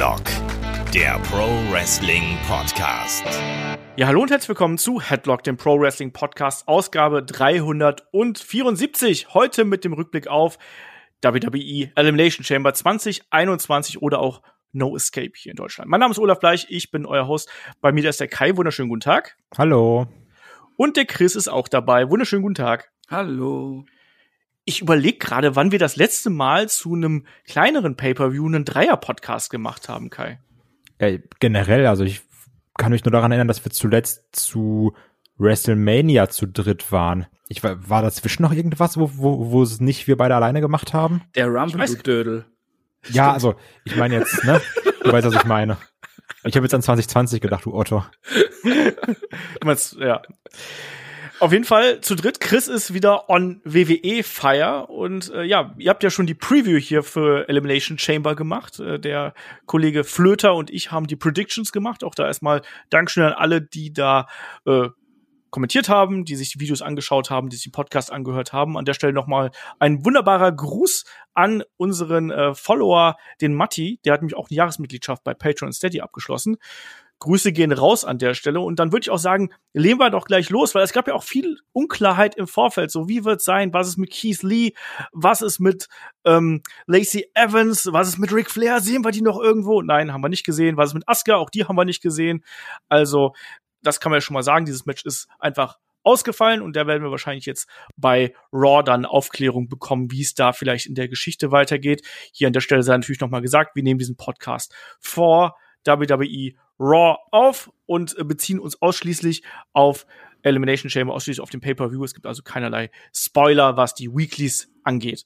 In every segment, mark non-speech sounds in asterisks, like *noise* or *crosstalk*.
Headlock, der Pro Wrestling Podcast. Ja, hallo und herzlich willkommen zu Headlock, dem Pro Wrestling Podcast, Ausgabe 374. Heute mit dem Rückblick auf WWE Elimination Chamber 2021 oder auch No Escape hier in Deutschland. Mein Name ist Olaf Bleich, ich bin euer Host. Bei mir ist der Kai. Wunderschönen guten Tag. Hallo. Und der Chris ist auch dabei. Wunderschönen guten Tag. Hallo ich überlege gerade, wann wir das letzte Mal zu einem kleineren Pay-per-View einen Dreier-Podcast gemacht haben, Kai. Ja, generell, also ich kann mich nur daran erinnern, dass wir zuletzt zu WrestleMania zu dritt waren. Ich war, war dazwischen noch irgendwas, wo, wo, wo es nicht wir beide alleine gemacht haben? Der Rumble, du Dödel. Ja, also, ich meine jetzt, ne? Du weißt, was ich meine. Ich habe jetzt an 2020 gedacht, du Otto. du meinst, ja. Auf jeden Fall zu dritt. Chris ist wieder on WWE Fire und äh, ja, ihr habt ja schon die Preview hier für Elimination Chamber gemacht. Äh, der Kollege Flöter und ich haben die Predictions gemacht. Auch da erstmal Dankeschön an alle, die da äh, kommentiert haben, die sich die Videos angeschaut haben, die sich den Podcast angehört haben. An der Stelle nochmal ein wunderbarer Gruß an unseren äh, Follower, den Matti. Der hat nämlich auch eine Jahresmitgliedschaft bei Patreon Steady abgeschlossen. Grüße gehen raus an der Stelle. Und dann würde ich auch sagen, lehnen wir doch gleich los, weil es gab ja auch viel Unklarheit im Vorfeld. So, wie wird sein? Was ist mit Keith Lee? Was ist mit ähm, Lacey Evans? Was ist mit Ric Flair? Sehen wir die noch irgendwo? Nein, haben wir nicht gesehen. Was ist mit Asuka? Auch die haben wir nicht gesehen. Also, das kann man ja schon mal sagen. Dieses Match ist einfach ausgefallen und da werden wir wahrscheinlich jetzt bei Raw dann Aufklärung bekommen, wie es da vielleicht in der Geschichte weitergeht. Hier an der Stelle sei natürlich nochmal gesagt, wir nehmen diesen Podcast vor WWE Raw auf und äh, beziehen uns ausschließlich auf Elimination Chamber, ausschließlich auf den Pay-Per-View. Es gibt also keinerlei Spoiler, was die Weeklies angeht.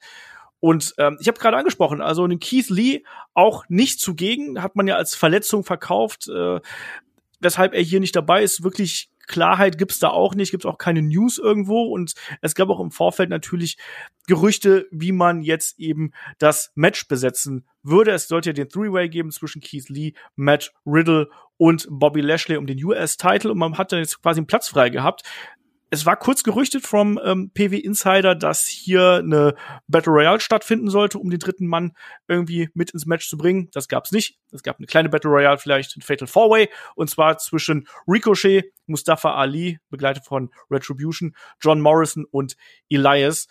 Und ähm, ich habe gerade angesprochen, also einen Keith Lee auch nicht zugegen, hat man ja als Verletzung verkauft, äh, weshalb er hier nicht dabei ist. Wirklich Klarheit gibt's da auch nicht, gibt's auch keine News irgendwo und es gab auch im Vorfeld natürlich Gerüchte, wie man jetzt eben das Match besetzen würde. Es sollte ja den Three-Way geben zwischen Keith Lee, Matt Riddle und Bobby Lashley um den US-Title und man hat dann jetzt quasi einen Platz frei gehabt es war kurz gerüchtet vom ähm, PW Insider, dass hier eine Battle Royale stattfinden sollte, um den dritten Mann irgendwie mit ins Match zu bringen. Das gab's nicht. Es gab eine kleine Battle Royale, vielleicht ein Fatal Four Way, und zwar zwischen Ricochet, Mustafa Ali, begleitet von Retribution, John Morrison und Elias.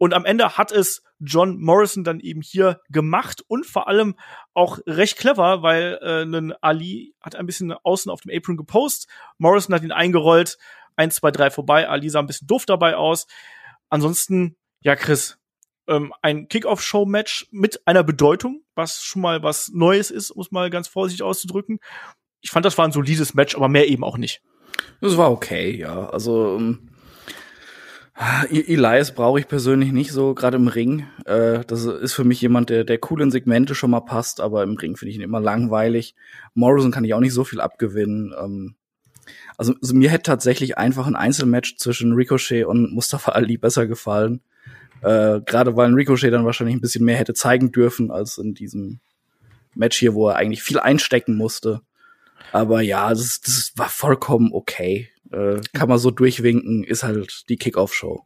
Und am Ende hat es John Morrison dann eben hier gemacht und vor allem auch recht clever, weil äh, ein Ali hat ein bisschen außen auf dem Apron gepostet. Morrison hat ihn eingerollt, eins, zwei, drei vorbei. Ali sah ein bisschen doof dabei aus. Ansonsten, ja, Chris, ähm, ein Kickoff-Show-Match mit einer Bedeutung, was schon mal was Neues ist, muss mal ganz vorsichtig auszudrücken. Ich fand, das war ein solides Match, aber mehr eben auch nicht. Das war okay, ja. Also ähm, Elias brauche ich persönlich nicht so, gerade im Ring. Äh, das ist für mich jemand, der, der cool in Segmente schon mal passt, aber im Ring finde ich ihn immer langweilig. Morrison kann ich auch nicht so viel abgewinnen. Ähm, also, also mir hätte tatsächlich einfach ein Einzelmatch zwischen Ricochet und Mustafa Ali besser gefallen. Äh, Gerade weil Ricochet dann wahrscheinlich ein bisschen mehr hätte zeigen dürfen als in diesem Match hier, wo er eigentlich viel einstecken musste. Aber ja, das, das war vollkommen okay. Äh, kann man so durchwinken, ist halt die Kickoff-Show.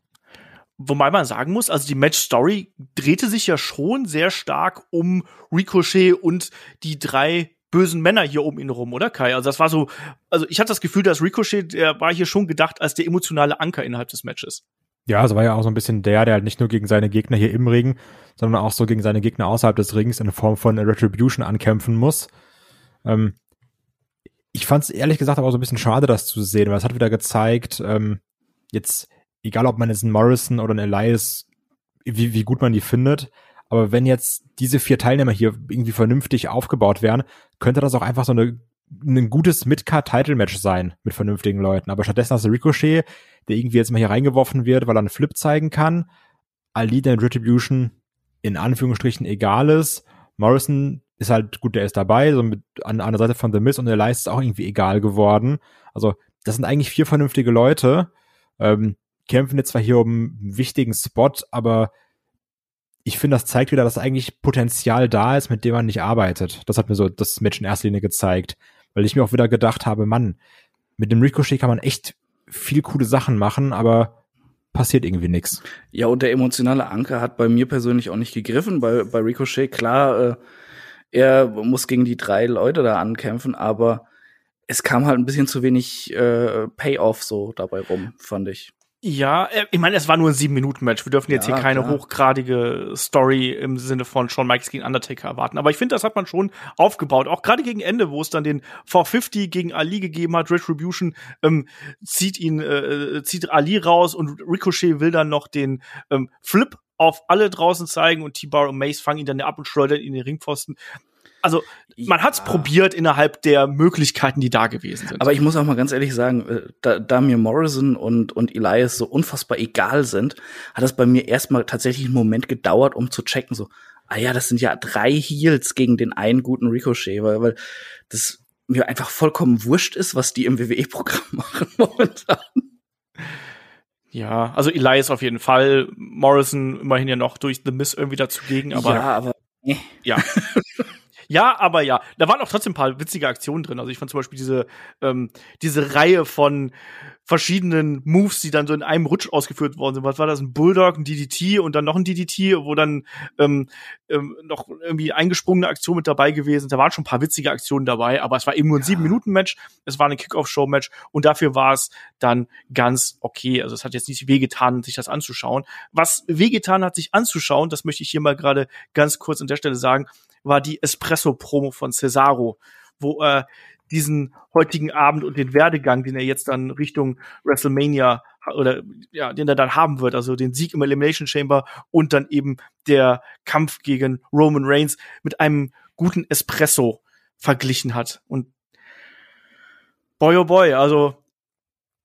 Wobei man sagen muss, also die Match-Story drehte sich ja schon sehr stark um Ricochet und die drei bösen Männer hier um ihn rum, oder Kai? Also das war so, also ich hatte das Gefühl, dass Ricochet, der war hier schon gedacht als der emotionale Anker innerhalb des Matches. Ja, also war ja auch so ein bisschen der, der halt nicht nur gegen seine Gegner hier im Ring, sondern auch so gegen seine Gegner außerhalb des Rings in Form von Retribution ankämpfen muss. Ähm, ich fand es ehrlich gesagt aber so ein bisschen schade, das zu sehen, weil es hat wieder gezeigt, ähm, jetzt, egal ob man jetzt einen Morrison oder einen Elias, wie, wie gut man die findet, aber wenn jetzt diese vier Teilnehmer hier irgendwie vernünftig aufgebaut wären, könnte das auch einfach so eine ein gutes Mid-Card-Title-Match sein mit vernünftigen Leuten. Aber stattdessen hast du Ricochet, der irgendwie jetzt mal hier reingeworfen wird, weil er einen Flip zeigen kann. Ali, der Retribution in Anführungsstrichen egal ist. Morrison ist halt gut, der ist dabei, so mit an, an der Seite von The Miz und der Leist ist auch irgendwie egal geworden. Also, das sind eigentlich vier vernünftige Leute, ähm, kämpfen jetzt zwar hier um einen wichtigen Spot, aber ich finde, das zeigt wieder, dass eigentlich Potenzial da ist, mit dem man nicht arbeitet. Das hat mir so das Match in erster Linie gezeigt. Weil ich mir auch wieder gedacht habe, Mann, mit dem Ricochet kann man echt viel coole Sachen machen, aber passiert irgendwie nichts. Ja, und der emotionale Anker hat bei mir persönlich auch nicht gegriffen. Bei, bei Ricochet, klar, äh, er muss gegen die drei Leute da ankämpfen, aber es kam halt ein bisschen zu wenig äh, Payoff so dabei rum, fand ich. Ja, äh, ich meine, es war nur ein sieben Minuten Match. Wir dürfen jetzt Ja, hier keine klar. hochgradige Story im Sinne von Shawn Michaels gegen Undertaker erwarten. Aber ich finde, das hat man schon aufgebaut. Auch gerade gegen Ende, wo es dann den 450 gegen Ali gegeben hat. Retribution ähm, zieht ihn, äh, zieht Ali raus und Ricochet will dann noch den ähm, Flip auf alle draußen zeigen und T-Bar und Mace fangen ihn dann ab und schleudern ihn in den Ringpfosten. Also man hat's Ja. probiert innerhalb der Möglichkeiten, die da gewesen sind. Aber ich muss auch mal ganz ehrlich sagen, äh, da, da mir Morrison und, und Elias so unfassbar egal sind, hat es bei mir erstmal tatsächlich einen Moment gedauert, um zu checken, so, ah ja, das sind ja drei Heels gegen den einen guten Ricochet, weil, weil das mir einfach vollkommen wurscht ist, was die im WWE-Programm *laughs* machen momentan. Ja, also Elias auf jeden Fall, Morrison immerhin ja noch durch The Miss irgendwie dazugegen, aber ja, aber äh, ja. *laughs* Ja, aber ja, da waren auch trotzdem ein paar witzige Aktionen drin. Also ich fand zum Beispiel diese, ähm, diese Reihe von verschiedenen Moves, die dann so in einem Rutsch ausgeführt worden sind. Was war das? Ein Bulldog, ein DDT und dann noch ein DDT, wo dann ähm, ähm, noch irgendwie eingesprungene Aktion mit dabei gewesen. Da waren schon ein paar witzige Aktionen dabei, aber es war eben nur ein sieben-Minuten-Match. Es war ein Kickoff-Show-Match und dafür war es dann ganz okay. Also es hat jetzt nicht wehgetan, sich das anzuschauen. Was wehgetan hat, sich anzuschauen, das möchte ich hier mal gerade ganz kurz an der Stelle sagen, war die Espresso-Promo von Cesaro, wo er diesen heutigen Abend und den Werdegang, den er jetzt dann Richtung WrestleMania oder ja, den er dann haben wird, also den Sieg im Elimination Chamber und dann eben der Kampf gegen Roman Reigns mit einem guten Espresso verglichen hat. Und boy oh boy, also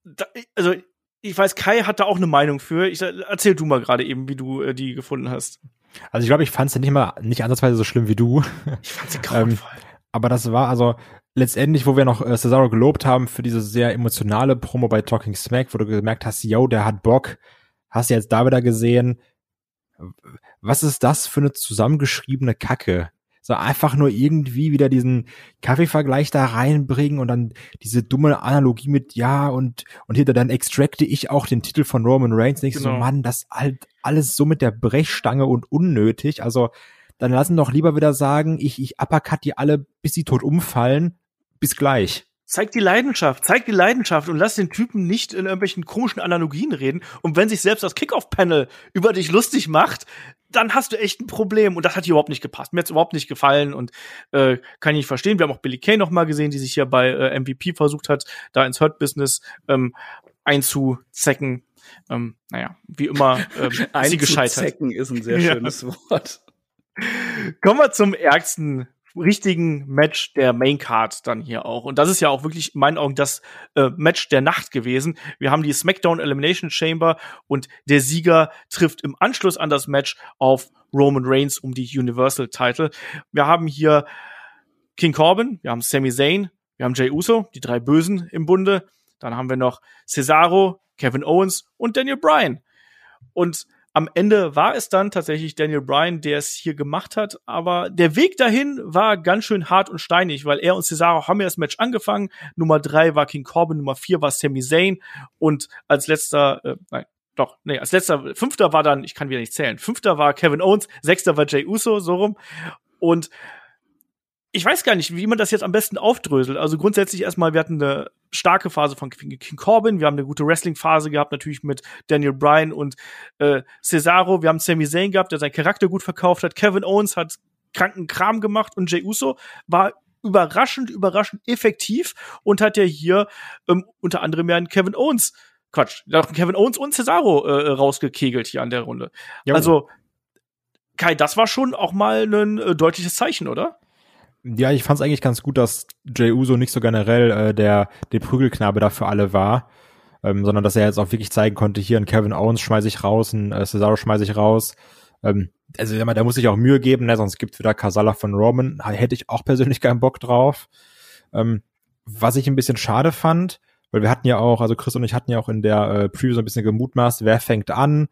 da, also ich weiß, Kai hat da auch eine Meinung für. Ich erzähl du mal gerade eben, wie du äh, die gefunden hast. Also ich glaube, ich fand es ja nicht mal nicht ansatzweise so schlimm wie du. Ich fand sie *laughs* Ähm. Aber das war also letztendlich, wo wir noch äh, Cesaro gelobt haben für diese sehr emotionale Promo bei Talking Smack, wo du gemerkt hast, yo, der hat Bock. Hast du jetzt da wieder gesehen? Was ist das für eine zusammengeschriebene Kacke? So einfach nur irgendwie wieder diesen Kaffeevergleich da reinbringen und dann diese dumme Analogie mit ja und und hinter dann extracte ich auch den Titel von Roman Reigns. Nicht so, Genau. Mann, das halt alles so mit der Brechstange und unnötig. Also dann lassen doch lieber wieder sagen, ich, ich uppercut die alle, bis sie tot umfallen. Bis gleich. Zeig die Leidenschaft, zeig die Leidenschaft und lass den Typen nicht in irgendwelchen komischen Analogien reden. Und wenn sich selbst das Kickoff-Panel über dich lustig macht, dann hast du echt ein Problem. Und das hat hier überhaupt nicht gepasst. Mir hat's überhaupt nicht gefallen und äh, kann ich nicht verstehen. Wir haben auch Billy Kay noch mal gesehen, die sich hier bei äh, MVP versucht hat, da ins Hurt-Business ähm, einzuzecken. Ähm, naja, wie immer *laughs* ähm, sie gescheitert. Einzuzecken ist ein sehr Ja. schönes Wort. Kommen wir zum ärgsten richtigen Match der Main Card dann hier auch. Und das ist ja auch wirklich in meinen Augen das äh, Match der Nacht gewesen. Wir haben die SmackDown Elimination Chamber und der Sieger trifft im Anschluss an das Match auf Roman Reigns um die Universal Title. Wir haben hier King Corbin, wir haben Sami Zayn, wir haben Jey Uso, die drei Bösen im Bunde. Dann haben wir noch Cesaro, Kevin Owens und Daniel Bryan. Und am Ende war es dann tatsächlich Daniel Bryan, der es hier gemacht hat, aber der Weg dahin war ganz schön hart und steinig, weil er und Cesaro haben ja das Match angefangen. Nummer drei war King Corbin, Nummer vier war Sami Zayn und als letzter, äh, nein, doch, nee, als letzter, fünfter war dann, ich kann wieder nicht zählen, fünfter war Kevin Owens, sechster war Jey Uso, so rum. Und ich weiß gar nicht, wie man das jetzt am besten aufdröselt. Also grundsätzlich erstmal, wir hatten eine starke Phase von King Corbin, wir haben eine gute Wrestling-Phase gehabt, natürlich mit Daniel Bryan und äh, Cesaro, wir haben Sami Zayn gehabt, der seinen Charakter gut verkauft hat, Kevin Owens hat kranken Kram gemacht und Jey Uso war überraschend, überraschend effektiv und hat ja hier ähm, unter anderem ja einen Kevin Owens, Quatsch, Kevin Owens und Cesaro äh, rausgekegelt hier an der Runde. Jo. Also, Kai, das war schon auch mal ein äh, deutliches Zeichen, oder? Ja, ich fand es eigentlich ganz gut, dass Jey Uso nicht so generell äh, der, der Prügelknabe da für alle war, ähm, sondern dass er jetzt auch wirklich zeigen konnte, hier ein Kevin Owens schmeiß ich raus, ein äh, Cesaro schmeiß ich raus. Ähm, also mal, da muss ich auch Mühe geben, ne? sonst gibt wieder Kasala von Roman. Hätte ich auch persönlich *laughs* keinen Bock drauf. Ähm, was ich ein bisschen schade fand, weil wir hatten ja auch, also Chris und ich hatten ja auch in der äh, Preview so ein bisschen gemutmaßt, wer fängt an.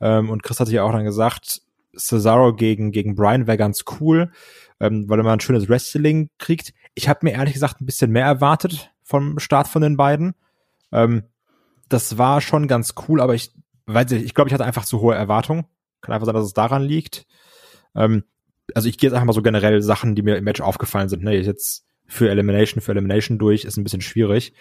Ähm, und Chris hat ja auch dann gesagt, Cesaro gegen, gegen Brian wäre ganz cool, ähm, weil man ein schönes Wrestling kriegt. Ich habe mir ehrlich gesagt ein bisschen mehr erwartet vom Start von den beiden. Ähm, das war schon ganz cool, aber ich weiß nicht, ich glaube, ich hatte einfach zu hohe Erwartungen. Kann einfach sein, dass es daran liegt. Ähm, also ich gehe jetzt einfach mal so generell Sachen, die mir im Match aufgefallen sind. Ne, jetzt für Elimination, für Elimination durch, ist ein bisschen schwierig.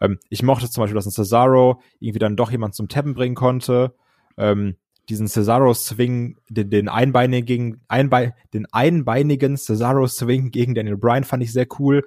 Ähm, ich mochte zum Beispiel, dass ein Cesaro irgendwie dann doch jemand zum Tappen bringen konnte. Ähm, diesen Cesaro-Swing, den, den einbeinigen, einbe den einbeinigen Cesaro-Swing gegen Daniel Bryan fand ich sehr cool,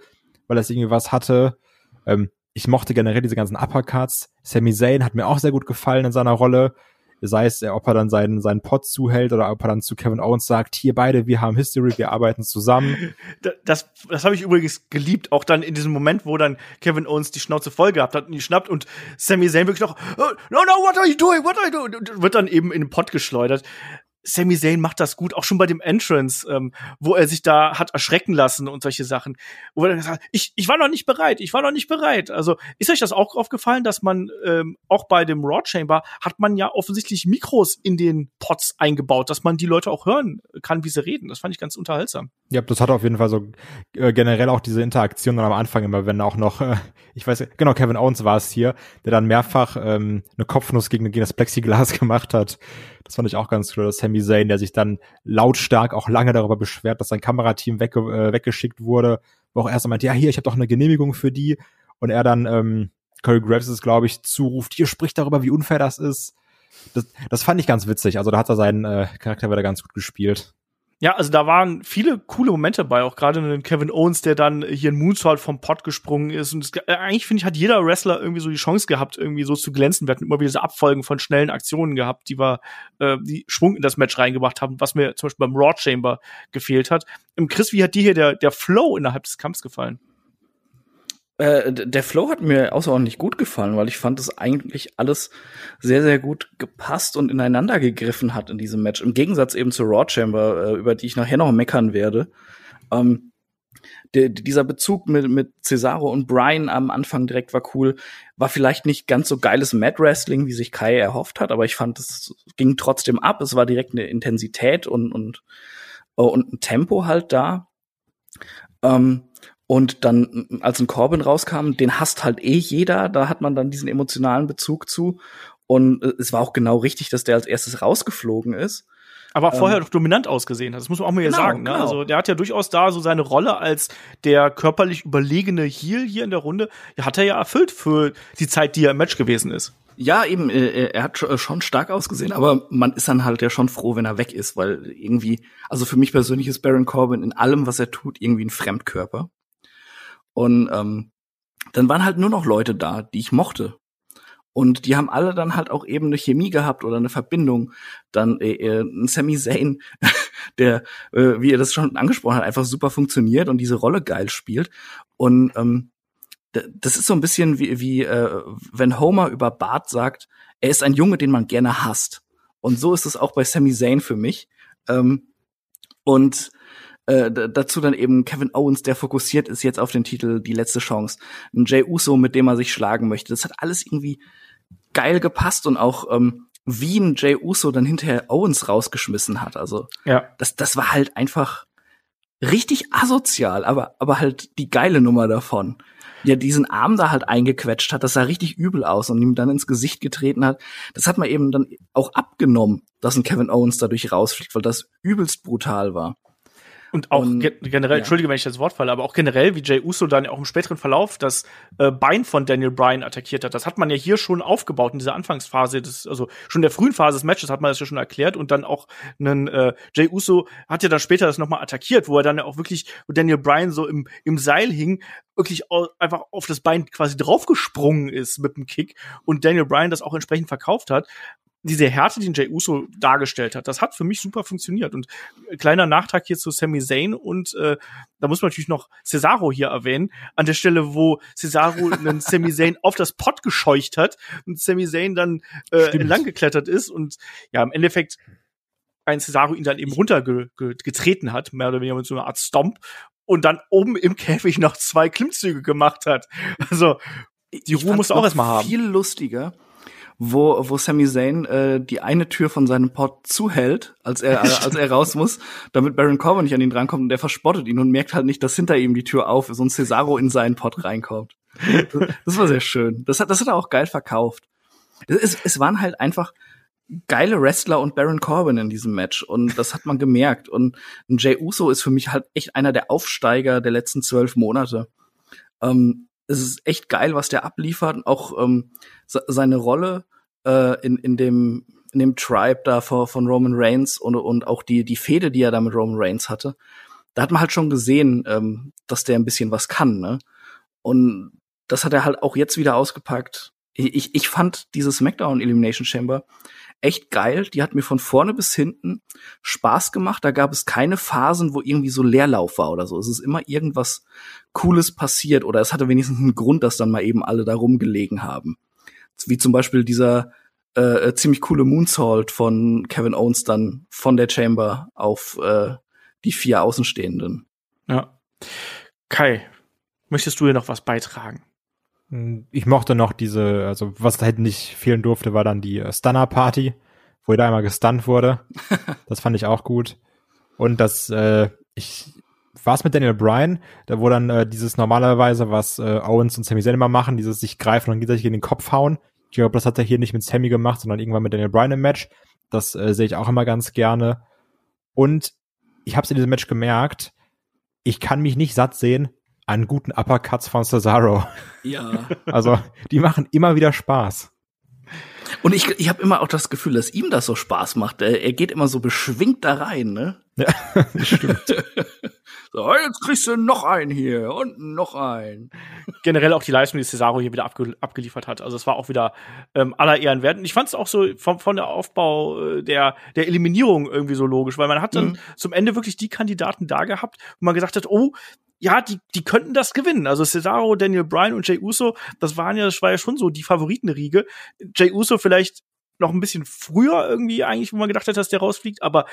weil das irgendwie was hatte. Ähm, ich mochte generell diese ganzen Uppercuts. Sami Zayn hat mir auch sehr gut gefallen in seiner Rolle sei es, ob er dann seinen, seinen Pod zuhält oder ob er dann zu Kevin Owens sagt, hier beide, wir haben History, wir arbeiten zusammen. *laughs* Das, das habe ich übrigens geliebt, auch dann in diesem Moment, wo dann Kevin Owens die Schnauze voll gehabt hat und die schnappt und Sami Zayn wirklich noch, oh, no, no, what are you doing, what are you doing, wird dann eben in den Pod geschleudert. Sami Zayn macht das gut, auch schon bei dem Entrance, ähm, wo er sich da hat erschrecken lassen und solche Sachen. Wo er gesagt ich, ich war noch nicht bereit, ich war noch nicht bereit. Also ist euch das auch aufgefallen, dass man ähm, auch bei dem Raw Chamber hat man ja offensichtlich Mikros in den Pots eingebaut, dass man die Leute auch hören kann, wie sie reden. Das fand ich ganz unterhaltsam. Ja, das hat auf jeden Fall so äh, generell auch diese Interaktion dann am Anfang immer, wenn auch noch, äh, ich weiß, genau, Kevin Owens war es hier, der dann mehrfach ähm, eine Kopfnuss gegen, gegen das Plexiglas *laughs* gemacht hat. Das fand ich auch ganz cool, dass Sami Zayn, der sich dann lautstark auch lange darüber beschwert, dass sein Kamerateam wegge äh, weggeschickt wurde, wo auch erst meinte, ja, hier, ich habe doch eine Genehmigung für die. Und er dann, ähm, Corey Graves ist, glaube ich, zuruft, hier spricht darüber, wie unfair das ist. Das, das fand ich ganz witzig. Also da hat er seinen äh, Charakter wieder ganz gut gespielt. Ja, also da waren viele coole Momente bei, auch gerade in Kevin Owens, der dann hier in Moonsault vom Pot gesprungen ist. Und es, äh, eigentlich finde ich, hat jeder Wrestler irgendwie so die Chance gehabt, irgendwie so zu glänzen. Wir hatten immer wieder diese Abfolgen von schnellen Aktionen gehabt, die wir, äh, die Schwung in das Match reingebracht haben, was mir zum Beispiel beim Raw Chamber gefehlt hat. Im Chris, wie hat dir hier der, der Flow innerhalb des Kampfs gefallen? Äh, der Flow hat mir außerordentlich gut gefallen, weil ich fand es eigentlich alles sehr, sehr gut gepasst und ineinander gegriffen hat in diesem Match. Im Gegensatz eben zur Raw Chamber, äh, über die ich nachher noch meckern werde. Ähm, der, dieser Bezug mit, mit Cesaro und Brian am Anfang direkt war cool. War vielleicht nicht ganz so geiles Mad Wrestling, wie sich Kai erhofft hat, aber ich fand, es ging trotzdem ab. Es war direkt eine Intensität und, und, und ein Tempo halt da. Ähm, und dann, als ein Corbin rauskam, den hasst halt eh jeder, da hat man dann diesen emotionalen Bezug zu. Und äh, es war auch genau richtig, dass der als erstes rausgeflogen ist. Aber vorher ähm, doch dominant ausgesehen hat. Das muss man auch mal hier genau, sagen. Ne? Genau. Also der hat ja durchaus da so seine Rolle als der körperlich überlegene Heel hier in der Runde, hat er ja erfüllt für die Zeit, die er im Match gewesen ist. Ja, eben, äh, er hat schon stark ausgesehen, aber man ist dann halt ja schon froh, wenn er weg ist, weil irgendwie, also für mich persönlich ist Baron Corbin in allem, was er tut, irgendwie ein Fremdkörper. Und ähm, dann waren halt nur noch Leute da, die ich mochte. Und die haben alle dann halt auch eben eine Chemie gehabt oder eine Verbindung. Dann äh, äh, ein Sami Zayn, *laughs* der, äh, wie er das schon angesprochen hat, einfach super funktioniert und diese Rolle geil spielt. Und ähm, das ist so ein bisschen wie, wie äh, wenn Homer über Bart sagt, er ist ein Junge, den man gerne hasst. Und so ist es auch bei Sami Zayn für mich. Ähm, und äh, dazu dann eben Kevin Owens, der fokussiert ist jetzt auf den Titel Die letzte Chance. Ein Jay Uso, mit dem er sich schlagen möchte. Das hat alles irgendwie geil gepasst und auch ähm, wie ein Jay Uso dann hinterher Owens rausgeschmissen hat. Also ja. das, das war halt einfach richtig asozial, aber, aber halt die geile Nummer davon. Ja, diesen Arm da halt eingequetscht hat, das sah richtig übel aus und ihm dann ins Gesicht getreten hat. Das hat man eben dann auch abgenommen, dass ein Kevin Owens dadurch rausfliegt, weil das übelst brutal war. Und auch und, generell, ja. entschuldige, wenn ich das Wort falle, aber auch generell, wie Jay Uso dann auch im späteren Verlauf das äh, Bein von Daniel Bryan attackiert hat. Das hat man ja hier schon aufgebaut in dieser Anfangsphase des, also schon in der frühen Phase des Matches hat man das ja schon erklärt und dann auch einen äh, Jay Uso hat ja dann später das nochmal attackiert, wo er dann ja auch wirklich, wo Daniel Bryan so im, im Seil hing, wirklich einfach auf das Bein quasi draufgesprungen ist mit dem Kick und Daniel Bryan das auch entsprechend verkauft hat diese Härte, die Jay Uso dargestellt hat, das hat für mich super funktioniert. Und äh, kleiner Nachtrag hier zu Sami Zayn und äh, da muss man natürlich noch Cesaro hier erwähnen, an der Stelle, wo Cesaro *laughs* einen Sami Zayn auf das Pot gescheucht hat und Sami Zayn dann äh, lang geklettert ist und ja, im Endeffekt ein Cesaro ihn dann eben runtergetreten hat, mehr oder weniger mit so einer Art Stomp und dann oben im Käfig noch zwei Klimmzüge gemacht hat. Also die Ruhe muss auch erstmal haben. Viel lustiger wo, wo Sami Zayn äh, die eine Tür von seinem Pod zuhält, als er, äh, *laughs* als er raus muss, damit Baron Corbin nicht an ihn drankommt und der verspottet ihn und merkt halt nicht, dass hinter ihm die Tür auf ist und Cesaro in seinen Pod reinkommt. Das, war sehr schön. Das hat, das hat er auch geil verkauft. Es, es waren halt einfach geile Wrestler und Baron Corbin in diesem Match und das hat man gemerkt. Und Jay Uso ist für mich halt echt einer der Aufsteiger der letzten zwölf Monate. Ähm, es ist echt geil, was der abliefert. Auch ähm, seine Rolle äh, in, in dem in dem Tribe da von, von Roman Reigns und, und auch die die Fehde, die er da mit Roman Reigns hatte, da hat man halt schon gesehen, ähm, dass der ein bisschen was kann. Ne? Und das hat er halt auch jetzt wieder ausgepackt. Ich, ich, ich fand dieses SmackDown Elimination Chamber echt geil. Die hat mir von vorne bis hinten Spaß gemacht. Da gab es keine Phasen, wo irgendwie so Leerlauf war oder so. Es ist immer irgendwas Cooles passiert oder es hatte wenigstens einen Grund, dass dann mal eben alle da rumgelegen haben. Wie zum Beispiel dieser äh, äh ziemlich coole Moonsault von Kevin Owens dann von der Chamber auf äh, die vier Außenstehenden. Ja. Kai, möchtest du hier noch was beitragen? Ich mochte noch diese, also was da halt nicht fehlen durfte, war dann die äh, Stunner-Party, wo da einmal gestunt wurde. *laughs* das fand ich auch gut. Und das, äh, ich war es mit Daniel Bryan, da wo dann äh, dieses normalerweise, was äh, Owens und Sami Zayn immer machen, dieses sich greifen und gegenseitig in den Kopf hauen. Ich glaube, das hat er hier nicht mit Sammy gemacht, sondern irgendwann mit Daniel Bryan im Match. Das äh, sehe ich auch immer ganz gerne. Und ich habe es in diesem Match gemerkt, ich kann mich nicht satt sehen, an guten Uppercuts von Cesaro. Ja. *laughs* Also, die machen immer wieder Spaß. Und ich, ich habe immer auch das Gefühl, dass ihm das so Spaß macht. Er, er geht immer so beschwingt da rein, ne? Ja, *laughs* stimmt. *laughs* so, jetzt kriegst du noch einen hier und noch einen. Generell auch die Leistung, die Cesaro hier wieder abge abgeliefert hat. Also es war auch wieder ähm, aller Ehren wert. Und ich fand es auch so von, von der Aufbau äh, der, der Eliminierung irgendwie so logisch, weil man hat dann mhm. zum Ende wirklich die Kandidaten da gehabt, wo man gesagt hat, oh, ja, die, die könnten das gewinnen. Also Cesaro, Daniel Bryan und Jay Uso, das waren ja, das war ja schon so die Favoritenriege. Jay Uso vielleicht noch ein bisschen früher irgendwie eigentlich, wo man gedacht hat, dass der rausfliegt, aber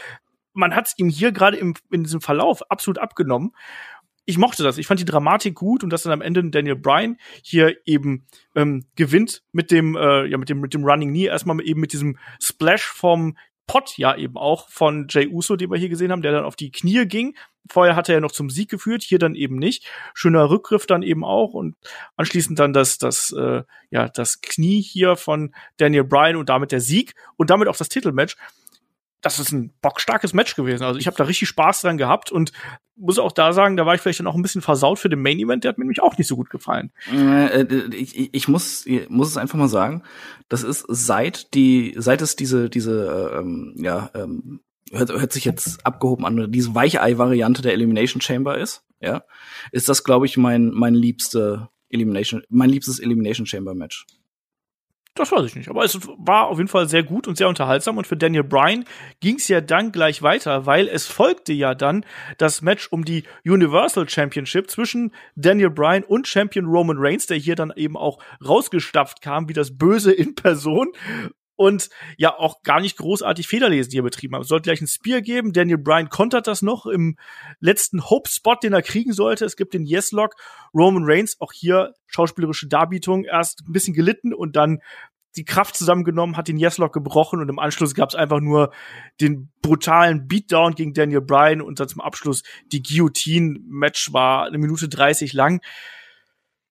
man hat es ihm hier gerade in diesem Verlauf absolut abgenommen. Ich mochte das. Ich fand die Dramatik gut und dass dann am Ende Daniel Bryan hier eben ähm, gewinnt mit dem, äh, ja, mit dem, mit dem Running Knee, erstmal eben mit diesem Splash vom Pot ja eben auch von Jay Uso, den wir hier gesehen haben, der dann auf die Knie ging. Vorher hat er noch zum Sieg geführt, hier dann eben nicht. Schöner Rückgriff dann eben auch und anschließend dann das, das, äh, ja, das Knie hier von Daniel Bryan und damit der Sieg und damit auch das Titelmatch das ist ein bockstarkes Match gewesen. Also ich habe da richtig Spaß dran gehabt und muss auch da sagen, da war ich vielleicht dann auch ein bisschen versaut für den Main Event. Der hat mir nämlich auch nicht so gut gefallen. Äh, äh ich, ich muss, muss es einfach mal sagen, das ist seit die, seit es diese, diese, äh, ähm, ja, ähm, hört, hört sich jetzt abgehoben an, diese Weichei-Variante der Elimination Chamber ist, ja, ist das, glaube ich, mein, mein liebste Elimination, mein liebstes Elimination Chamber Match. Das weiß ich nicht. Aber es war auf jeden Fall sehr gut und sehr unterhaltsam. Und für Daniel Bryan ging es ja dann gleich weiter, weil es folgte ja dann das Match um die Universal Championship zwischen Daniel Bryan und Champion Roman Reigns, der hier dann eben auch rausgestapft kam, wie das Böse in Person und ja auch gar nicht großartig Federlesen hier betrieben haben. Es sollte gleich ein Spear geben. Daniel Bryan kontert das noch im letzten Hope-Spot, den er kriegen sollte. Es gibt den Yes-Lock. Roman Reigns, auch hier schauspielerische Darbietung, erst ein bisschen gelitten und dann die Kraft zusammengenommen, hat den Yes-Lock gebrochen und im Anschluss gab es einfach nur den brutalen Beatdown gegen Daniel Bryan und dann zum Abschluss die Guillotine-Match war eine Minute 30 lang.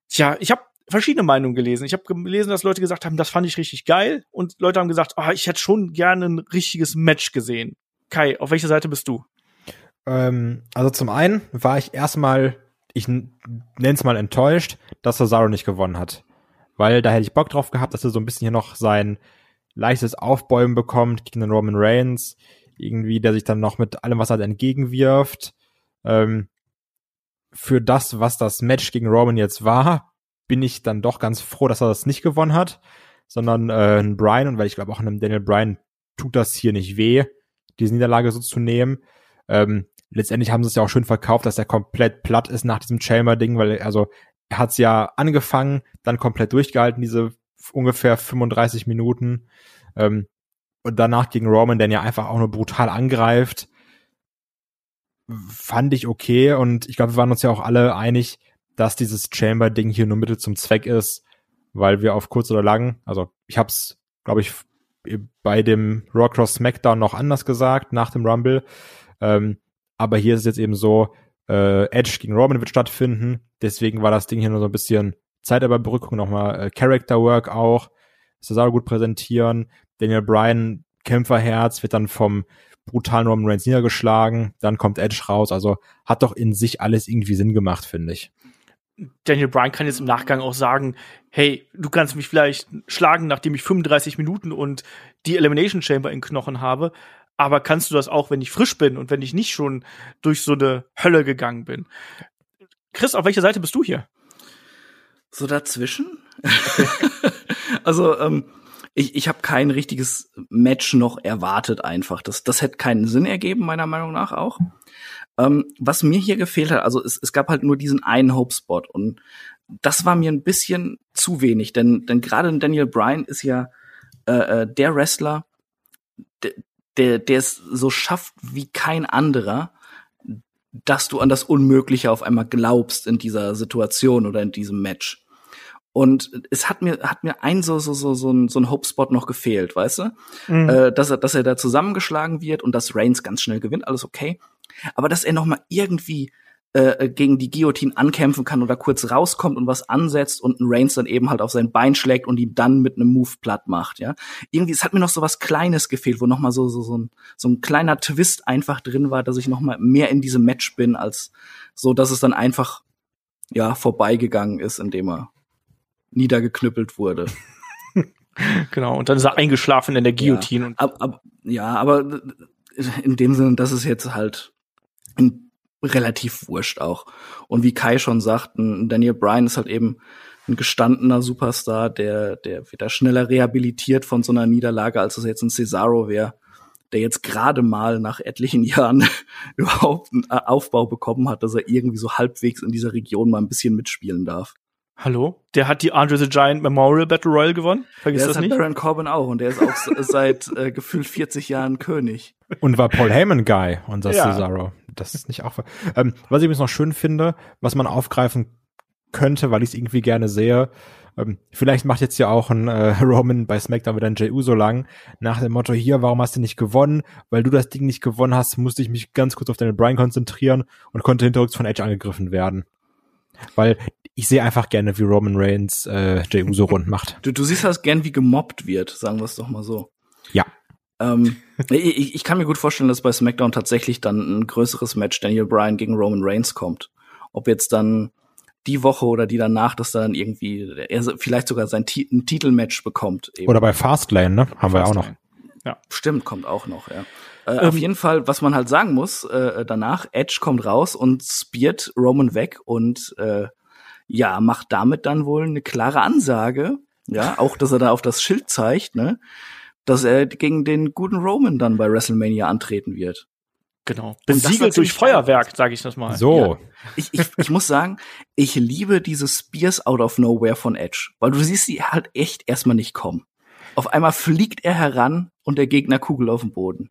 Tja, ich habe verschiedene Meinungen gelesen. Ich habe gelesen, dass Leute gesagt haben, das fand ich richtig geil und Leute haben gesagt, oh, ich hätte schon gerne ein richtiges Match gesehen. Kai, auf welcher Seite bist du? Ähm, also zum einen war ich erstmal, ich nenne es mal enttäuscht, dass Cesaro nicht gewonnen hat. Weil da hätte ich Bock drauf gehabt, dass er so ein bisschen hier noch sein leichtes Aufbäumen bekommt gegen den Roman Reigns. Irgendwie, der sich dann noch mit allem, was er entgegenwirft. Ähm, für das, was das Match gegen Roman jetzt war, bin ich dann doch ganz froh, dass er das nicht gewonnen hat, sondern äh, ein Brian und weil ich glaube auch einem Daniel Bryan tut das hier nicht weh, diese Niederlage so zu nehmen. Ähm, letztendlich haben sie es ja auch schön verkauft, dass er komplett platt ist nach diesem Chamber-Ding, weil also er hat es ja angefangen, dann komplett durchgehalten, diese ungefähr 35 Minuten. Ähm, und danach gegen Roman, der ja einfach auch nur brutal angreift, fand ich okay. Und ich glaube, wir waren uns ja auch alle einig, dass dieses Chamber-Ding hier nur Mittel zum Zweck ist, weil wir auf kurz oder lang, also ich hab's, glaube ich, bei dem Raw Cross SmackDown noch anders gesagt, nach dem Rumble. Ähm, aber hier ist es jetzt eben so, äh, Edge gegen Roman wird stattfinden. Deswegen war das Ding hier nur so ein bisschen Zeitüberbrückung, nochmal äh, Character Work auch. Cesaro gut präsentieren. Daniel Bryan Kämpferherz, wird dann vom brutalen Roman Reigns niedergeschlagen, dann kommt Edge raus, also hat doch in sich alles irgendwie Sinn gemacht, finde ich. Daniel Bryan kann jetzt im Nachgang auch sagen, hey, du kannst mich vielleicht schlagen, nachdem ich 35 Minuten und die Elimination Chamber in Knochen habe, aber kannst du das auch, wenn ich frisch bin und wenn ich nicht schon durch so eine Hölle gegangen bin? Chris, auf welcher Seite bist du hier? So dazwischen? *laughs* also, ähm, ich, ich habe kein richtiges Match noch erwartet einfach. Das, das hätte keinen Sinn ergeben, meiner Meinung nach auch. Ähm, was mir hier gefehlt hat, also es, es gab halt nur diesen einen Hope-Spot und das war mir ein bisschen zu wenig, denn, denn gerade Daniel Bryan ist ja äh, äh der Wrestler, der, der, der es so schafft wie kein anderer, dass du an das Unmögliche auf einmal glaubst in dieser Situation oder in diesem Match. Und es hat mir, hat mir ein so, so, so, so ein, so ein Hope-Spot noch gefehlt, weißt du? Mhm. Äh, dass, er, dass er da zusammengeschlagen wird und dass Reigns ganz schnell gewinnt, alles okay. Aber dass er noch mal irgendwie äh, gegen die Guillotine ankämpfen kann oder kurz rauskommt und was ansetzt und ein Reigns dann eben halt auf sein Bein schlägt und ihn dann mit einem Move platt macht, ja. Irgendwie, es hat mir noch so was Kleines gefehlt, wo noch mal so, so, so, ein, so ein kleiner Twist einfach drin war, dass ich noch mal mehr in diesem Match bin, als so, dass es dann einfach, ja, vorbeigegangen ist, indem er niedergeknüppelt wurde. *laughs* genau, und dann ist er eingeschlafen in der Guillotine. Ja, ab, ab, ja aber in dem Sinne, das ist jetzt halt relativ wurscht auch. Und wie Kai schon sagt, ein Daniel Bryan ist halt eben ein gestandener Superstar, der, der wieder schneller rehabilitiert von so einer Niederlage, als es jetzt ein Cesaro wäre, der jetzt gerade mal nach etlichen *laughs* Jahren *laughs* überhaupt einen Aufbau bekommen hat, dass er irgendwie so halbwegs in dieser Region mal ein bisschen mitspielen darf. Hallo? Der hat die Andre the Giant Memorial Battle Royale gewonnen? Vergiss das, das nicht? Baron Corbin auch und der ist auch *laughs* seit äh, gefühlt 40 Jahren König. Und war Paul Heyman Guy, unser ja. Cesaro. Das ist nicht auch. Ähm, was ich übrigens noch schön finde, was man aufgreifen könnte, weil ich es irgendwie gerne sehe, ähm, vielleicht macht jetzt ja auch ein äh, *laughs* Roman bei SmackDown wieder ein J.U. so lang, nach dem Motto, hier, warum hast du nicht gewonnen? Weil du das Ding nicht gewonnen hast, musste ich mich ganz kurz auf deine Brian konzentrieren und konnte hinterrücks von Edge angegriffen werden. Weil ich sehe einfach gerne, wie Roman Reigns äh, Jey Uso rund macht. Du, du siehst das gern, wie gemobbt wird, sagen wir es doch mal so. Ja. Ähm, ich, ich kann mir gut vorstellen, dass bei SmackDown tatsächlich dann ein größeres Match Daniel Bryan gegen Roman Reigns kommt. Ob jetzt dann die Woche oder die danach, dass dann irgendwie er vielleicht sogar sein Ti ein Titelmatch bekommt. Eben. Oder bei Fastlane, ne? Haben Fastlane. wir auch noch. Ja. Stimmt, kommt auch noch, ja. Äh, ähm, auf jeden Fall, was man halt sagen muss, äh, danach, Edge kommt raus und spiert Roman weg und äh, ja, macht damit dann wohl eine klare Ansage, ja, auch, dass er da auf das Schild zeigt, ne, dass er gegen den guten Roman dann bei WrestleMania antreten wird. Genau. Besiegelt durch Feuerwerk, sage ich das mal. So. Ja. Ich, ich, ich muss sagen, ich liebe diese Spears out of nowhere von Edge, weil du siehst sie halt echt erstmal nicht kommen. Auf einmal fliegt er heran und der Gegner Kugel auf dem Boden.